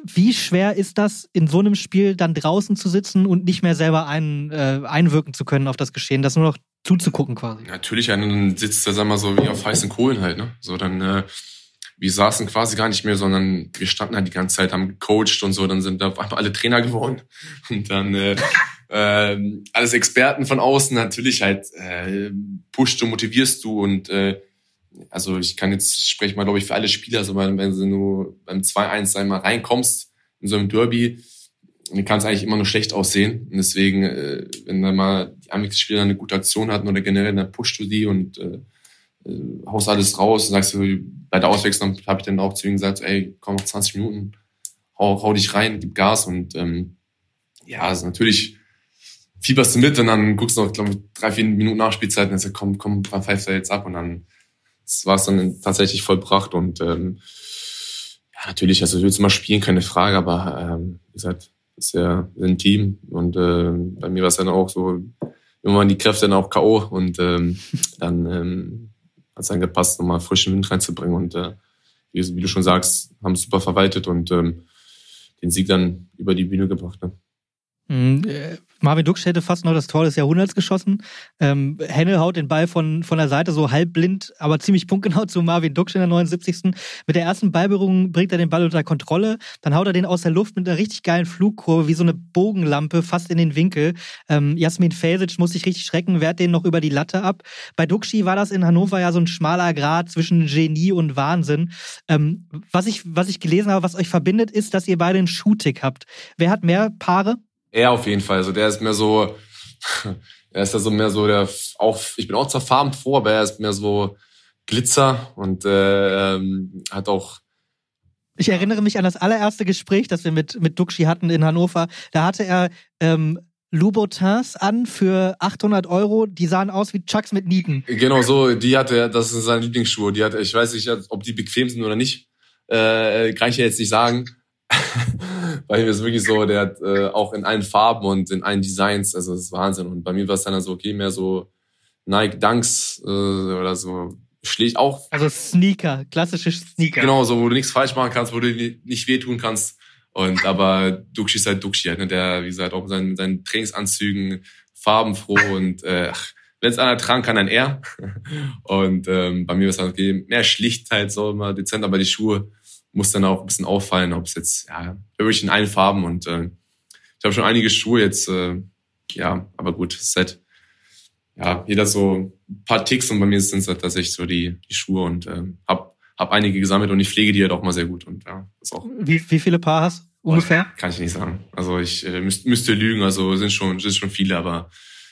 wie schwer ist das, in so einem Spiel dann draußen zu sitzen und nicht mehr selber ein, äh, einwirken zu können auf das Geschehen, das nur noch zuzugucken quasi? Natürlich, dann sitzt er, sag mal, so wie auf heißen Kohlen halt, ne? So, dann äh, wir saßen quasi gar nicht mehr, sondern wir standen halt die ganze Zeit, haben gecoacht und so, dann sind da auf alle Trainer geworden und dann äh, äh, alles Experten von außen natürlich halt äh, pusht und motivierst du und äh, also ich kann jetzt spreche mal glaube ich für alle Spieler, so wenn, wenn du beim 2-1 einmal reinkommst in so einem Derby, dann kann es eigentlich immer nur schlecht aussehen. Und deswegen äh, wenn dann mal die Amix-Spieler eine gute Aktion hatten oder generell, dann pusht du die und äh, äh, haust alles raus und sagst du, bei der Auswechslung habe ich dann auch zu ihm gesagt, ey, komm noch 20 Minuten, hau, hau dich rein, gib Gas und ähm, ja, also natürlich fieberst du mit und dann guckst du noch, glaube ich, drei, vier Minuten Nachspielzeit und dann sagst du, komm, komm, pfeift er jetzt ab? Und dann war es dann tatsächlich vollbracht und ähm, ja, natürlich, also ich will jetzt mal spielen, keine Frage, aber ähm, wie gesagt, ist ja ein Team und äh, bei mir war es dann auch so, irgendwann die Kräfte dann auch K.O. und ähm, dann ähm, hat es dann gepasst, nochmal frischen Wind reinzubringen. Und äh, wie, wie, du schon sagst, haben es super verwaltet und ähm, den Sieg dann über die Bühne gebracht. Ne? Marvin Duksch hätte fast noch das Tor des Jahrhunderts geschossen. Ähm, Henne haut den Ball von, von der Seite so halbblind, aber ziemlich punktgenau zu Marvin Duksch in der 79. Mit der ersten Ballberührung bringt er den Ball unter Kontrolle. Dann haut er den aus der Luft mit einer richtig geilen Flugkurve, wie so eine Bogenlampe, fast in den Winkel. Ähm, Jasmin Felsic muss sich richtig schrecken, wehrt den noch über die Latte ab. Bei Duxi war das in Hannover ja so ein schmaler Grad zwischen Genie und Wahnsinn. Ähm, was, ich, was ich gelesen habe, was euch verbindet, ist, dass ihr beide einen Schuhtick habt. Wer hat mehr Paare? Er auf jeden Fall. Also der ist mehr so, er ist ja so mehr so der, auch, ich bin auch zwar farbenfroh, aber er ist mehr so Glitzer und äh, ähm, hat auch ich erinnere mich an das allererste Gespräch, das wir mit, mit Duxi hatten in Hannover. Da hatte er ähm, Louboutins an für 800 Euro. Die sahen aus wie Chucks mit Nieten. Genau so, die hatte er, das sind seine Lieblingsschuhe. Die hat, ich weiß nicht, ob die bequem sind oder nicht. Äh, kann ich ja jetzt nicht sagen. bei ihm ist wirklich so, der hat äh, auch in allen Farben und in allen Designs, also das ist Wahnsinn. Und bei mir war es dann so, okay, mehr so Nike Dunks äh, oder so schlägt auch. Also Sneaker, klassische Sneaker. Genau, so wo du nichts falsch machen kannst, wo du nicht wehtun kannst. Und aber Duxi ist halt Duxi, halt, ne? der, wie gesagt, auch mit seinen, seinen Trainingsanzügen farbenfroh und äh, wenn es einer tragen kann, dann er. Und ähm, bei mir ist es halt okay, mehr Schlichtheit, so immer dezent, aber die Schuhe muss dann auch ein bisschen auffallen, ob es jetzt, ja, wirklich in allen Farben und äh, ich habe schon einige Schuhe jetzt, äh, ja, aber gut, Set. Ja, jeder so ein paar Ticks und bei mir sind es halt tatsächlich so die, die Schuhe und äh, hab, hab einige gesammelt und ich pflege die halt auch mal sehr gut und ja, ist auch. Wie, wie viele Paar hast ungefähr? Kann ich nicht sagen. Also ich äh, müsst, müsste lügen, also sind schon, sind schon viele, aber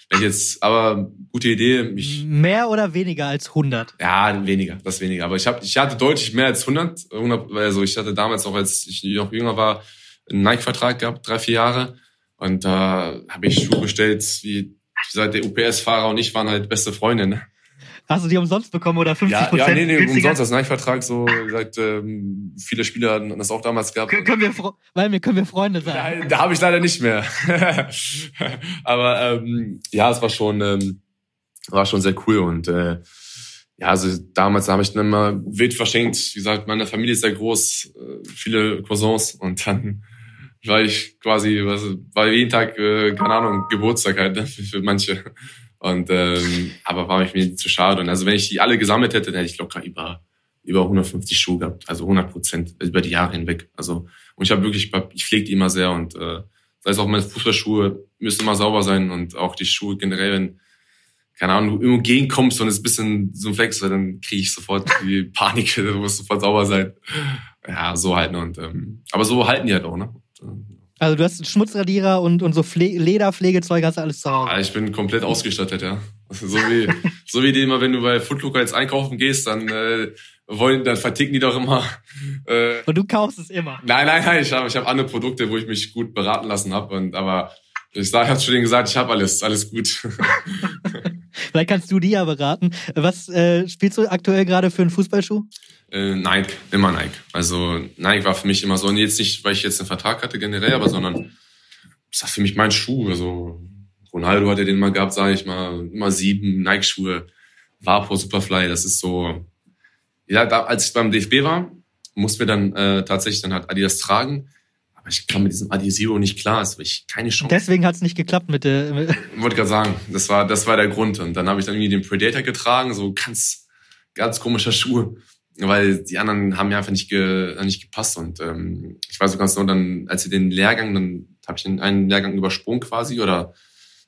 wenn jetzt, aber gute Idee. Ich, mehr oder weniger als 100? Ja, weniger, das weniger. Aber ich, hab, ich hatte deutlich mehr als 100. 100 also ich hatte damals auch, als ich noch jünger war, einen Nike-Vertrag gehabt, drei, vier Jahre. Und da habe ich Schuhe bestellt, wie seit der UPS-Fahrer und ich waren halt beste Freunde. Ne? Hast du die umsonst bekommen oder 50 Prozent? Ja, ja, nee, nee, günstiger? umsonst. Das Nike-Vertrag, so gesagt, ähm, viele Spieler hatten das auch damals gehabt. Kön können wir, weil wir, können wir Freunde sein? Da, da habe ich leider nicht mehr. Aber ähm, ja, es war schon, ähm, war schon sehr cool und äh, ja, also damals habe ich dann immer wild verschenkt. Wie gesagt, meine Familie ist sehr groß, äh, viele Cousins und dann war ich quasi, was, war jeden Tag, äh, keine Ahnung, Geburtstag halt ne, für, für manche. Und ähm, aber war ich mir zu schade. Und also wenn ich die alle gesammelt hätte, dann hätte ich locker über über 150 Schuhe gehabt, also 100 Prozent über die Jahre hinweg. Also und ich habe wirklich, ich pflege die immer sehr und äh, sei es auch meine Fußballschuhe müssen immer sauber sein und auch die Schuhe generell, wenn keine Ahnung, du irgendwo gegenkommst und es ein bisschen so ein Flex, dann kriege ich sofort die Panik, du musst sofort sauber sein. Ja, so halt. Ne? Und, ähm, aber so halten die halt auch, ne? Also du hast Schmutzradierer und, und so Pfle Lederpflegezeug hast du alles zu Hause. Ja, ich bin komplett ausgestattet, ja. So wie, so wie die immer, wenn du bei Footlooker jetzt einkaufen gehst, dann äh, wollen, dann verticken die doch immer. Äh, und du kaufst es immer. Nein, nein, nein, ich habe ich hab andere Produkte, wo ich mich gut beraten lassen habe. Und aber ich sage, hat schon gesagt, ich habe alles, alles gut. Vielleicht kannst du die ja beraten. Was äh, spielst du aktuell gerade für einen Fußballschuh? Äh, Nike, immer Nike. Also Nike war für mich immer so, und jetzt nicht, weil ich jetzt einen Vertrag hatte generell, aber sondern das war für mich mein Schuh. Also Ronaldo hat ja den mal gehabt, sage ich mal, immer sieben Nike-Schuhe. Vapo, Superfly, das ist so. Ja, da, als ich beim DFB war, mussten wir dann äh, tatsächlich dann halt Adidas tragen. Ich kam mit diesem Adi Zero nicht klar, das war ich keine Chance. Deswegen hat es nicht geklappt mit der. Mit Wollte gerade sagen, das war, das war der Grund. Und dann habe ich dann irgendwie den Predator getragen, so ganz, ganz komischer Schuh weil die anderen haben mir einfach nicht, ge, nicht gepasst. Und ähm, ich weiß so ganz genau, dann, als wir den Lehrgang, dann habe ich den einen Lehrgang übersprungen quasi oder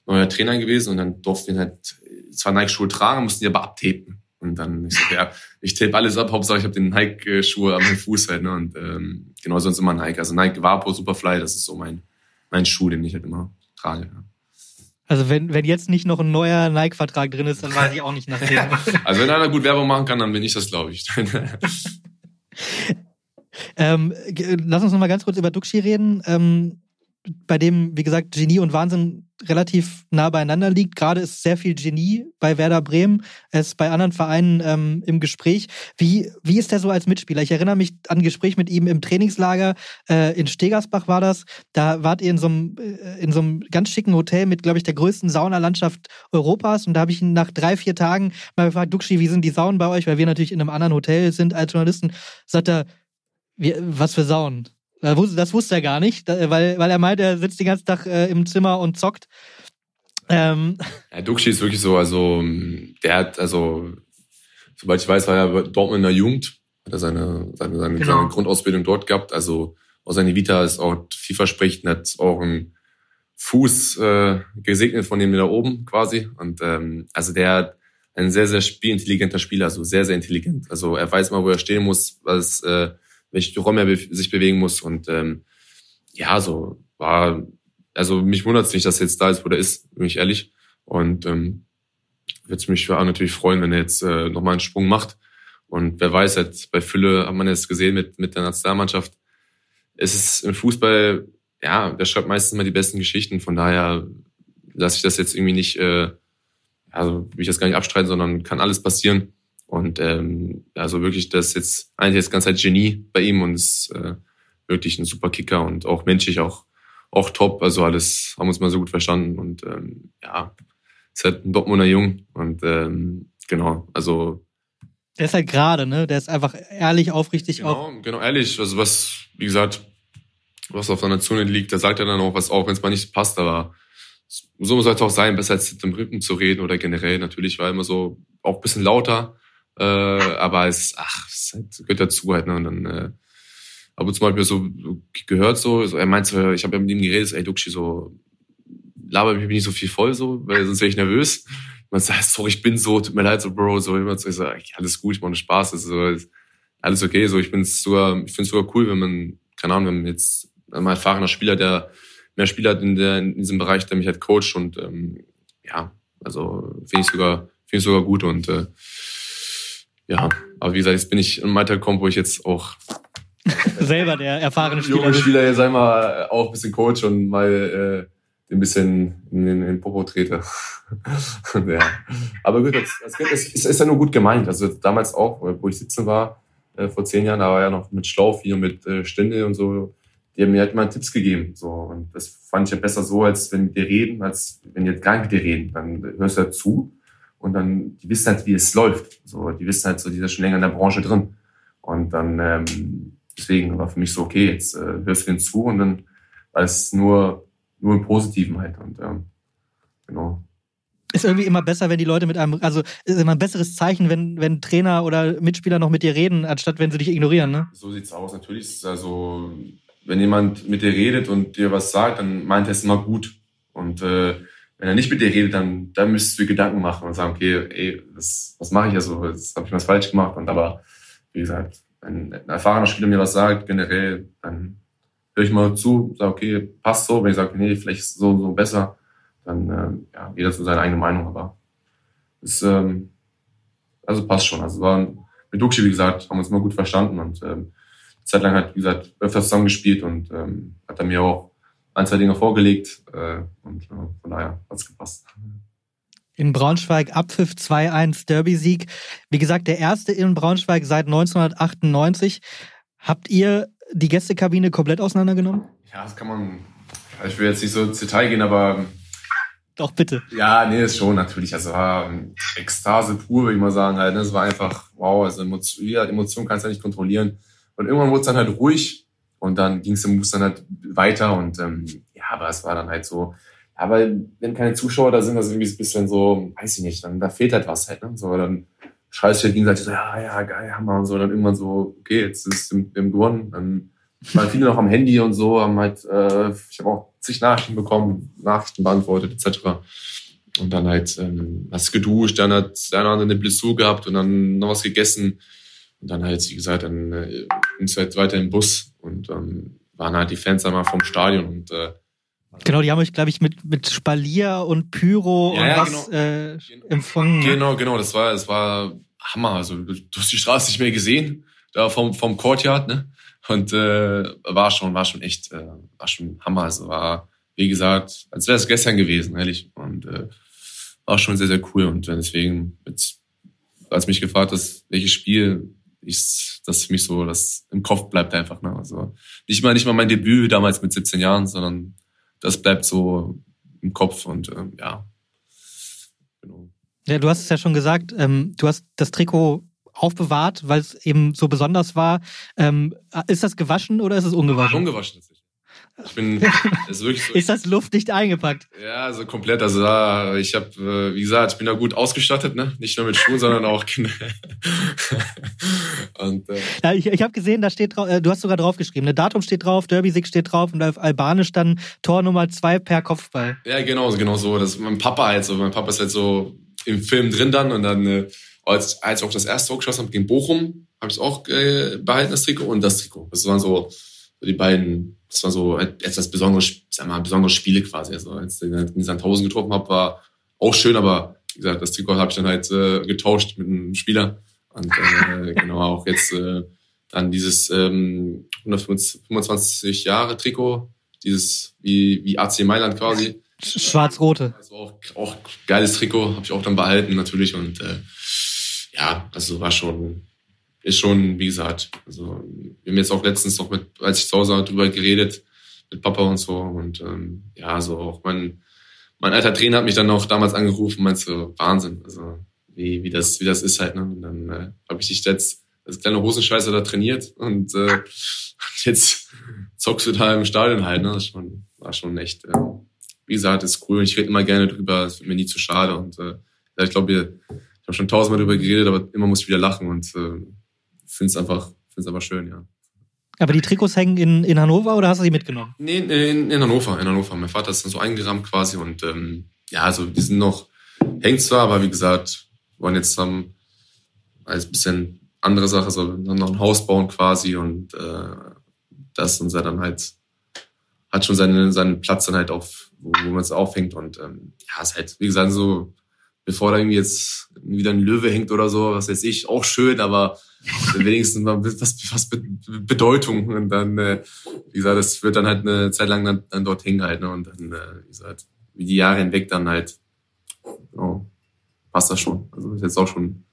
neuer Trainer gewesen und dann durften wir halt zwar Nike-Schuhe tragen, mussten die aber abtapen. Und dann, ich sag, ja, ich tape alles ab, Hauptsache ich habe den Nike-Schuhe am Fuß halt, ne? Und ähm, genau sonst immer Nike. Also Nike Vapo Superfly, das ist so mein, mein Schuh, den ich halt immer trage. Ja. Also wenn, wenn jetzt nicht noch ein neuer Nike-Vertrag drin ist, dann weiß ich auch nicht nach dem. also wenn einer gut Werbung machen kann, dann bin ich das, glaube ich. ähm, lass uns noch mal ganz kurz über Duxi reden. Ähm, bei dem, wie gesagt, Genie und Wahnsinn relativ nah beieinander liegt. Gerade ist sehr viel Genie bei Werder Bremen. Ist bei anderen Vereinen ähm, im Gespräch. Wie, wie ist er so als Mitspieler? Ich erinnere mich an ein Gespräch mit ihm im Trainingslager äh, in Stegersbach war das. Da wart ihr in so einem, äh, in so einem ganz schicken Hotel mit, glaube ich, der größten Saunalandschaft Europas. Und da habe ich ihn nach drei, vier Tagen mal gefragt, Duxi, wie sind die Saunen bei euch? Weil wir natürlich in einem anderen Hotel sind als Journalisten. Sagt er, wie, was für Saunen? Das wusste er gar nicht, weil, weil er meint, er sitzt den ganzen Tag äh, im Zimmer und zockt. Ähm. Ja, Duxi ist wirklich so, also der hat, also soweit ich weiß, war er Dortmund in der Jugend, hat er seine, seine, seine, genau. seine Grundausbildung dort gehabt. Also auch seine Vita ist auch vielversprechend, hat auch einen Fuß äh, gesegnet von dem da oben quasi. Und ähm, also der hat ein sehr, sehr spielintelligenter Spieler, also sehr, sehr intelligent. Also er weiß mal, wo er stehen muss, was äh, welche Räume er sich bewegen muss. Und ähm, ja, so war, also mich wundert es nicht, dass er jetzt da ist, wo er ist, bin ich ehrlich. Und ähm, würde es mich auch natürlich freuen, wenn er jetzt äh, nochmal einen Sprung macht. Und wer weiß, jetzt bei Fülle hat man jetzt gesehen mit, mit der Nationalmannschaft. Es ist im Fußball, ja, der schreibt meistens mal die besten Geschichten. Von daher lasse ich das jetzt irgendwie nicht, äh, also will ich das gar nicht abstreiten, sondern kann alles passieren. Und ähm, also wirklich, das ist jetzt eigentlich jetzt ganz halt Genie bei ihm und ist äh, wirklich ein super Kicker und auch menschlich auch auch top. Also alles haben uns mal so gut verstanden und ähm, ja, ist halt ein Dortmunder Jung und ähm, genau, also der ist halt gerade, ne? Der ist einfach ehrlich, aufrichtig genau, auch. Genau, ehrlich. Also was, wie gesagt, was auf seiner Zunge liegt, da sagt er dann auch was, auch wenn es mal nicht passt, aber so soll es auch sein, besser als mit dem Rücken zu reden oder generell natürlich, war immer so auch ein bisschen lauter. Äh, aber es, ach, es gehört dazu halt, ne? Und dann, äh, aber zum Beispiel so gehört so, so er meint so, ich habe ja mit ihm geredet, so, ey Duxi, so laber mich nicht so viel voll, so, weil sonst wäre ich nervös. Man sagt, sorry, ich bin so, tut mir leid, so Bro, so immer so, ich sag, alles gut, ich mache Spaß, ist so, alles okay, so ich bin sogar, ich finde es sogar cool, wenn man, keine Ahnung, wenn man jetzt mal erfahrener Spieler, der mehr Spieler hat in, der, in diesem Bereich, der mich halt coacht und ähm, ja, also finde ich sogar, finde ich sogar gut und äh, ja, aber wie gesagt, jetzt bin ich im Alter gekommen, wo ich jetzt auch selber der erfahrene Spieler junge Spieler jetzt einmal auch ein bisschen Coach und mal äh, ein bisschen in den, in den Popo trete. ja. Aber gut, das, das, ist, ist ja nur gut gemeint. Also damals auch, wo ich 17 war, äh, vor zehn Jahren, da war ja noch mit Schlauch hier, mit äh, Stände und so, die haben mir halt mal Tipps gegeben. So. Und das fand ich ja besser so, als wenn die reden, als wenn die jetzt gar nicht mit dir reden. Dann hörst du halt zu und dann, die wissen halt, wie es läuft. So, die wissen halt so, die sind schon länger in der Branche drin. Und dann, ähm, deswegen war für mich so, okay, jetzt äh, hörst du denen zu und dann als nur, nur im Positiven halt. Und ähm, genau. Ist irgendwie immer besser, wenn die Leute mit einem, also ist immer ein besseres Zeichen, wenn, wenn Trainer oder Mitspieler noch mit dir reden, anstatt wenn sie dich ignorieren, ne? So sieht's aus. Natürlich ist es also, wenn jemand mit dir redet und dir was sagt, dann meint er es immer gut. Und äh, wenn er nicht mit dir redet, dann, dann müsstest du dir Gedanken machen und sagen, okay, ey, was, was mache ich ja so? Das habe ich was falsch gemacht. Und aber, wie gesagt, wenn ein erfahrener Spieler mir was sagt, generell, dann höre ich mal zu, sage, okay, passt so. Wenn ich sage, nee, vielleicht so so besser, dann ähm, ja, jeder zu seiner eigenen Meinung. Aber es ähm, also passt schon. Also war mit Duxi, wie gesagt, haben wir uns immer gut verstanden und ähm, Zeit lang hat, wie gesagt, öfter zusammengespielt und ähm, hat er mir auch ein, zwei Dinge vorgelegt äh, und äh, von daher hat's gepasst. In Braunschweig Abpfiff 2-1 Derby-Sieg. Wie gesagt, der erste in Braunschweig seit 1998. Habt ihr die Gästekabine komplett auseinandergenommen? Ja, das kann man. Ich will jetzt nicht so ins Detail gehen, aber. Doch, bitte. Ja, nee, ist schon natürlich. Also war Ekstase pur, würde ich mal sagen. Halt. Ne? Es war einfach, wow, also Emotion kannst du ja nicht kontrollieren. Und irgendwann wurde es dann halt ruhig und dann ging es im Bus dann halt weiter und ähm, ja, aber es war dann halt so, aber wenn keine Zuschauer da sind, das ist irgendwie ein bisschen so, weiß ich nicht, dann da fehlt halt was halt, ne? So, dann schreist du halt gegenseitig so, ja, ja, geil, Hammer und so, dann irgendwann so, okay, jetzt ist es im gewonnen. Dann waren viele noch am Handy und so, haben halt, äh, ich habe auch zig Nachrichten bekommen, Nachrichten beantwortet, etc. Und dann halt, ähm, hast geduscht, dann hat der eine eine Blessur gehabt und dann noch was gegessen. Und dann halt, wie gesagt, dann äh, es halt weiter im Bus und ähm, waren halt die Fans einmal vom Stadion und äh, Genau, die haben euch, glaube ich, mit, mit Spalier und Pyro ja, und ja, was genau. äh, empfangen. Genau, genau, das war, das war Hammer. Also du, hast die Straße nicht mehr gesehen, da vom, vom Courtyard, ne? Und äh, war schon, war schon echt, äh, war schon Hammer. Also war, wie gesagt, als wäre es gestern gewesen, ehrlich. Und äh, war schon sehr, sehr cool. Und deswegen, jetzt, als mich gefragt hast, welches Spiel ich, das für mich so, das im Kopf bleibt einfach. Ne? Also nicht mal, nicht mal mein Debüt damals mit 17 Jahren, sondern das bleibt so im Kopf und ähm, ja. Genau. Ja, du hast es ja schon gesagt, ähm, du hast das Trikot aufbewahrt, weil es eben so besonders war. Ähm, ist das gewaschen oder ist es ungewaschen? Ungewaschen tatsächlich. Ich bin, ist wirklich so. ist das luftdicht eingepackt? Ja, also komplett. Also da, ich habe, äh, wie gesagt, ich bin da gut ausgestattet, ne? Nicht nur mit Schuhen, sondern auch. und, äh, ja, ich ich habe gesehen, da steht drauf, äh, du hast sogar draufgeschrieben, ne? Datum steht drauf, Derby-Sieg steht drauf und auf Albanisch dann Tor Nummer zwei per Kopfball. Ja, genau, genau so. Das ist mein Papa halt so. Mein Papa ist halt so im Film drin dann und dann, äh, als, als ich auch das erste Tor geschossen habe gegen Bochum, habe ich auch äh, behalten, das Trikot und das Trikot. Das waren so, so die beiden das war so etwas besonderes, sag mal, besondere Spiele quasi. Also als ich in Sandhausen getroffen habe, war auch schön, aber wie gesagt, das Trikot habe ich dann halt äh, getauscht mit einem Spieler. Und äh, genau auch jetzt äh, dann dieses ähm, 125 Jahre Trikot, dieses wie, wie AC Mailand quasi. Schwarz-rote. Also auch, auch geiles Trikot, habe ich auch dann behalten natürlich. Und äh, ja, also war schon ist schon, wie gesagt, also wir haben jetzt auch letztens noch mit, als ich zu Hause drüber geredet, mit Papa und so. Und ähm, ja, so auch mein, mein alter Trainer hat mich dann auch damals angerufen, meinst du, Wahnsinn, also wie, wie das, wie das ist halt, ne? Und dann äh, habe ich dich jetzt als kleine Hosenscheißer da trainiert und äh, jetzt zockst du da im Stadion halt, ne? Das schon, war schon echt, äh, wie gesagt, ist cool. Ich rede immer gerne drüber, es wird mir nie zu schade. Und äh, ich glaube, ich habe schon tausendmal drüber geredet, aber immer muss ich wieder lachen und äh, finde es einfach, find's einfach schön, ja. Aber die Trikots hängen in, in Hannover oder hast du die mitgenommen? Nee, in, in Hannover, in Hannover. Mein Vater ist dann so eingerammt quasi und ähm, ja, also die sind noch, hängt zwar, aber wie gesagt, wollen jetzt haben als bisschen andere Sache, so noch ein Haus bauen quasi und äh, das und dann halt hat schon seinen, seinen Platz dann halt auf, wo, wo man es aufhängt und ähm, ja, ist halt, wie gesagt, so bevor da irgendwie jetzt wieder ein Löwe hängt oder so, was weiß ich, auch schön, aber wenigstens mal was, was Bedeutung. Und dann, äh, wie gesagt, das wird dann halt eine Zeit lang dann, dann dort hängen halt, ne? Und dann, äh, wie gesagt, wie die Jahre hinweg dann halt, oh, passt das schon. Also ist jetzt auch schon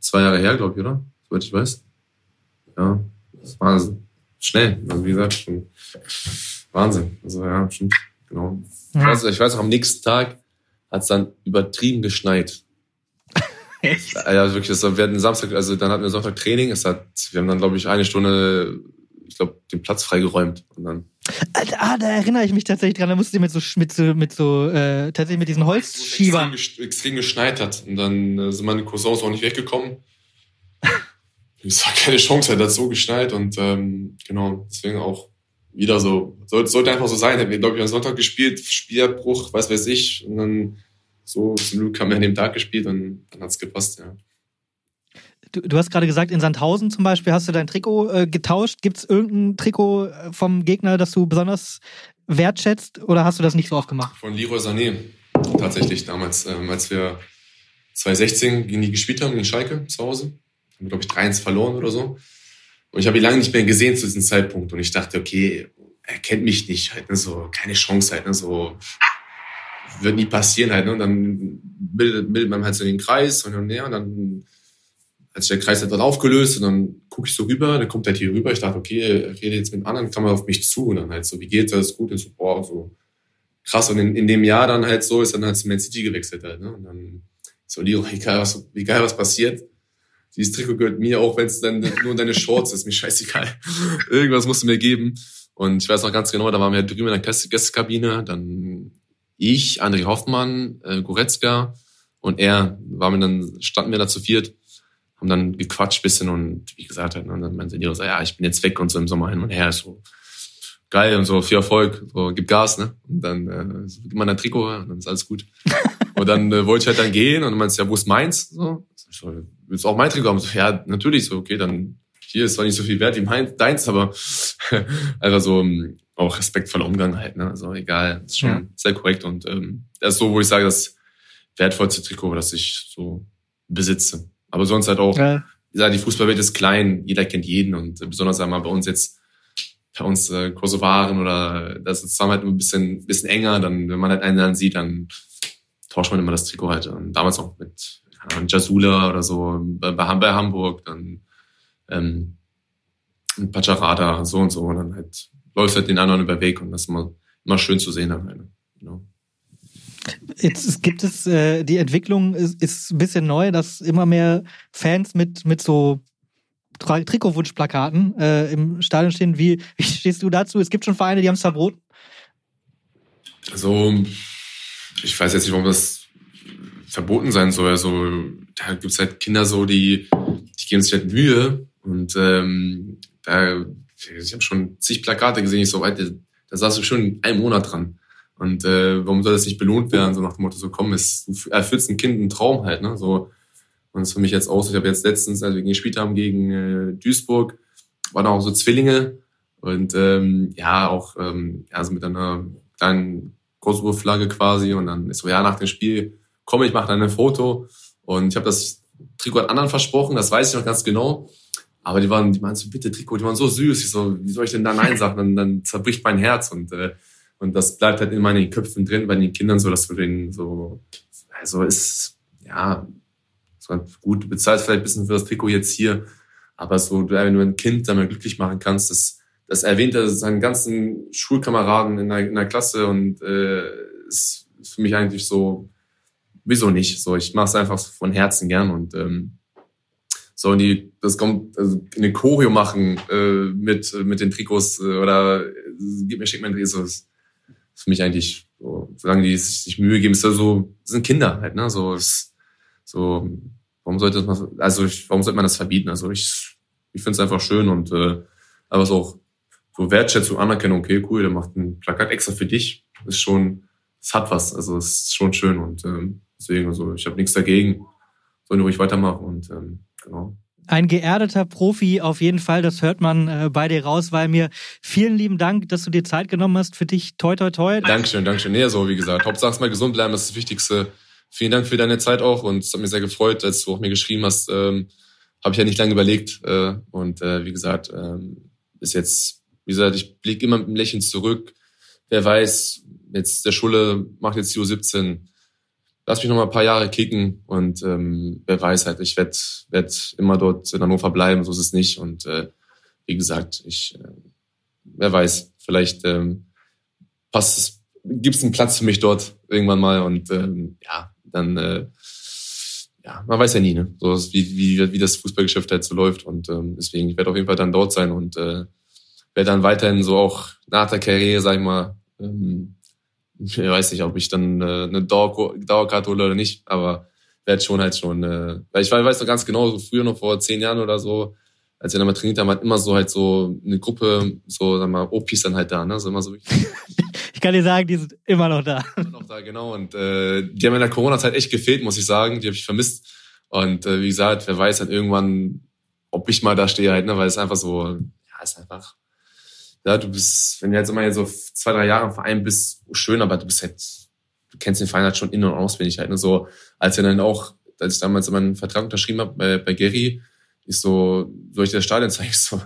zwei Jahre her, glaube ich, oder? Soweit ich weiß. Ja, das war also schnell. Also wie gesagt, schon Wahnsinn. Also ja, schon, genau. Also ich weiß auch, am nächsten Tag hat es dann übertrieben geschneit. Echt? Ja, wirklich. Das war, wir hatten Samstag, also dann hatten wir Sonntag Training. Es hat, wir haben dann, glaube ich, eine Stunde, ich glaube, den Platz freigeräumt. Und dann Ah, da erinnere ich mich tatsächlich dran. Da musste ich mit so, mit so, mit so äh, tatsächlich mit diesen Holzschiebern. Extrem, extrem geschneit hat. Und dann äh, sind meine Cousins auch nicht weggekommen. ich sag, keine Chance, er hat so geschneit. Und ähm, genau, deswegen auch wieder so. Sollte, sollte einfach so sein. Hätten wir, glaube ich, am Sonntag gespielt, Spielabbruch, was weiß ich. Und dann so zum Glück haben wir an dem Tag gespielt und dann hat's gepasst, ja. Du, du hast gerade gesagt, in Sandhausen zum Beispiel hast du dein Trikot äh, getauscht. Gibt es irgendein Trikot äh, vom Gegner, das du besonders wertschätzt oder hast du das nicht so oft gemacht? Von Leroy Sané, tatsächlich damals, ähm, als wir 2016 gegen die gespielt haben, gegen Schalke zu Hause. Haben wir, glaube ich, 3-1 verloren oder so. Und ich habe ihn lange nicht mehr gesehen zu diesem Zeitpunkt. Und ich dachte, okay, er kennt mich nicht, halt, ne, so, keine Chance halt, ne, so, wird nie passieren halt, ne, und dann bildet, bildet man halt so den Kreis und, und, ja, und dann hat sich der Kreis halt dann aufgelöst und dann gucke ich so rüber, dann kommt er hier rüber. Ich dachte, okay, er redet jetzt mit einem anderen, kam er auf mich zu und dann halt so, wie geht's, alles gut? Und so, boah, so krass. Und in, in dem Jahr dann halt so, ist dann halt zu Man City gewechselt halt, ne? Und dann so, Leo, egal was, egal was passiert, dieses Trikot gehört mir, auch wenn es dann nur deine Shorts ist, mir scheißegal. Irgendwas musst du mir geben. Und ich weiß noch ganz genau, da waren wir drüben in der Gästekabine, dann ich, André Hoffmann, äh, Goretzka und er, waren wir dann, standen wir da zu viert haben dann gequatscht bisschen und wie gesagt, halt, und dann meinte Nero so, ja, ich bin jetzt weg und so im Sommer hin und her, so geil und so, viel Erfolg, so, gib Gas, ne? Und dann äh, so, gib mal dein Trikot und dann ist alles gut. und dann äh, wollte ich halt dann gehen und dann meinst ja, wo ist meins? So, so willst du auch mein Trikot haben? So, ja, natürlich, so, okay, dann hier ist zwar nicht so viel wert wie mein, deins, aber einfach so ähm, auch respektvoller Umgang halt, ne? Also egal, ist schon ja. sehr korrekt und ähm, das ist so, wo ich sage, das wertvollste Trikot, das ich so besitze. Aber sonst halt auch, ja. ja die Fußballwelt ist klein, jeder kennt jeden und besonders einmal bei uns jetzt, bei uns äh, Kosovaren oder das ist halt ein bisschen, bisschen enger, dann, wenn man halt einen dann sieht, dann tauscht man immer das Trikot halt. Und damals auch mit Jasula oder so bei, bei Hamburg, dann ähm, Pacharada, so und so. Und dann halt läuft halt den anderen über Weg und das ist immer, immer schön zu sehen dann halt. Genau. Jetzt gibt es, äh, die Entwicklung ist, ist ein bisschen neu, dass immer mehr Fans mit, mit so Trikotwunschplakaten äh, im Stadion stehen. Wie, wie stehst du dazu? Es gibt schon Vereine, die haben es verboten. Also, ich weiß jetzt nicht, warum das verboten sein soll. Also, da gibt es halt Kinder so, die, die geben sich halt Mühe und ähm, da, ich habe schon zig Plakate gesehen, ich so weit, da saß du schon einen Monat dran. Und äh, warum soll das nicht belohnt werden? So nach dem Motto, so komm, es erfüllst ein Kind einen Traum halt, ne? So, und es für mich jetzt aus. Ich habe jetzt letztens, als wir gespielt haben gegen äh, Duisburg, waren auch so Zwillinge und ähm, ja, auch ähm, ja, so mit einer kleinen Kosovo-Flagge quasi. Und dann ist so, ja, nach dem Spiel, komm, ich mache dann ein Foto. Und ich habe das Trikot an anderen versprochen, das weiß ich noch ganz genau. Aber die waren, die meinten so, bitte Trikot, die waren so süß. Ich so, wie soll ich denn da Nein sagen? Dann, dann zerbricht mein Herz. Und äh, und das bleibt halt in meinen Köpfen drin, bei den Kindern so, dass du den so, also ist, ja, so gut, du bezahlst vielleicht ein bisschen für das Trikot jetzt hier, aber so, wenn du ein Kind damit glücklich machen kannst, das, das erwähnt er seinen ganzen Schulkameraden in der, in der Klasse und äh, ist für mich eigentlich so, wieso nicht? So, ich mache es einfach von Herzen gern und ähm, so und die das kommt also eine Choreo machen äh, mit mit den Trikots äh, oder äh, gib mir schick mir ein Trikot für mich eigentlich, so, solange die sich Mühe geben, ist ja so, sind Kinder halt, ne? So, ist, so, warum sollte man, also ich, warum sollte man das verbieten? Also ich, ich finde es einfach schön und äh, aber so auch so Wertschätzung, Anerkennung, okay, cool, der macht ein Plakat extra für dich, ist schon, es hat was, also es ist schon schön und ähm, deswegen, also ich habe nichts dagegen, sollen ruhig weitermachen und ähm, genau. Ein geerdeter Profi auf jeden Fall, das hört man äh, bei dir raus, weil mir vielen lieben Dank, dass du dir Zeit genommen hast für dich. Toi, toi, toi. Dankeschön, Dankeschön. Nee, so wie gesagt, Hauptsache mal gesund bleiben, das ist das Wichtigste. vielen Dank für deine Zeit auch und es hat mich sehr gefreut, als du auch mir geschrieben hast. Ähm, Habe ich ja nicht lange überlegt äh, und äh, wie gesagt, ähm, ist jetzt, wie gesagt, ich blicke immer mit einem Lächeln zurück. Wer weiß, jetzt der Schule macht jetzt die U17. Lass mich noch mal ein paar Jahre kicken und ähm, wer weiß halt, ich werde werd immer dort in Hannover bleiben, so ist es nicht. Und äh, wie gesagt, ich, äh, wer weiß, vielleicht ähm, passt es, gibt es einen Platz für mich dort irgendwann mal und ähm, ja, dann äh, ja, man weiß ja nie, ne? So wie, wie, wie das Fußballgeschäft halt so läuft. Und ähm, deswegen, ich werde auf jeden Fall dann dort sein und äh, werde dann weiterhin so auch nach der Karriere, sag ich mal, ähm, ich weiß nicht, ob ich dann äh, eine Dauer, Dauerkarte hole oder nicht, aber werde schon halt schon, äh, weil ich weiß doch ganz genau, so früher noch vor zehn Jahren oder so, als wir dann mal trainiert haben, hat immer so halt so eine Gruppe, so sag mal, OPs dann halt da, ne? So immer so ich kann dir sagen, die sind immer noch da. Immer noch da, genau. Und äh, die haben in der Corona-Zeit echt gefehlt, muss ich sagen. Die habe ich vermisst. Und äh, wie gesagt, wer weiß halt irgendwann, ob ich mal da stehe halt, ne? Weil es einfach so, ja, ist einfach ja, du bist, wenn du jetzt immer so zwei, drei Jahre im Verein bist, schön, aber du bist halt, du kennst den Verein halt schon in- und auswendig halt. Ne? So, als wir dann auch, als ich damals meinen Vertrag unterschrieben habe bei, bei Gary, ich so, soll ich das Stadion zeigen? Ich so,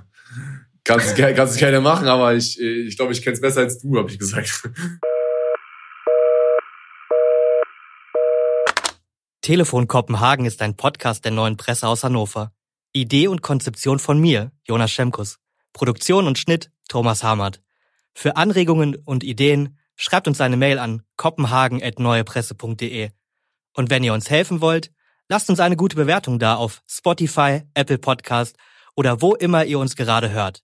kannst, kannst du gerne machen, aber ich, ich glaube, ich kenn's besser als du, habe ich gesagt. Telefon Kopenhagen ist ein Podcast der neuen Presse aus Hannover. Idee und Konzeption von mir, Jonas Schemkus. Produktion und Schnitt Thomas Hamert. Für Anregungen und Ideen schreibt uns eine Mail an kopenhagen.neuepresse.de. Und wenn ihr uns helfen wollt, lasst uns eine gute Bewertung da auf Spotify, Apple Podcast oder wo immer ihr uns gerade hört.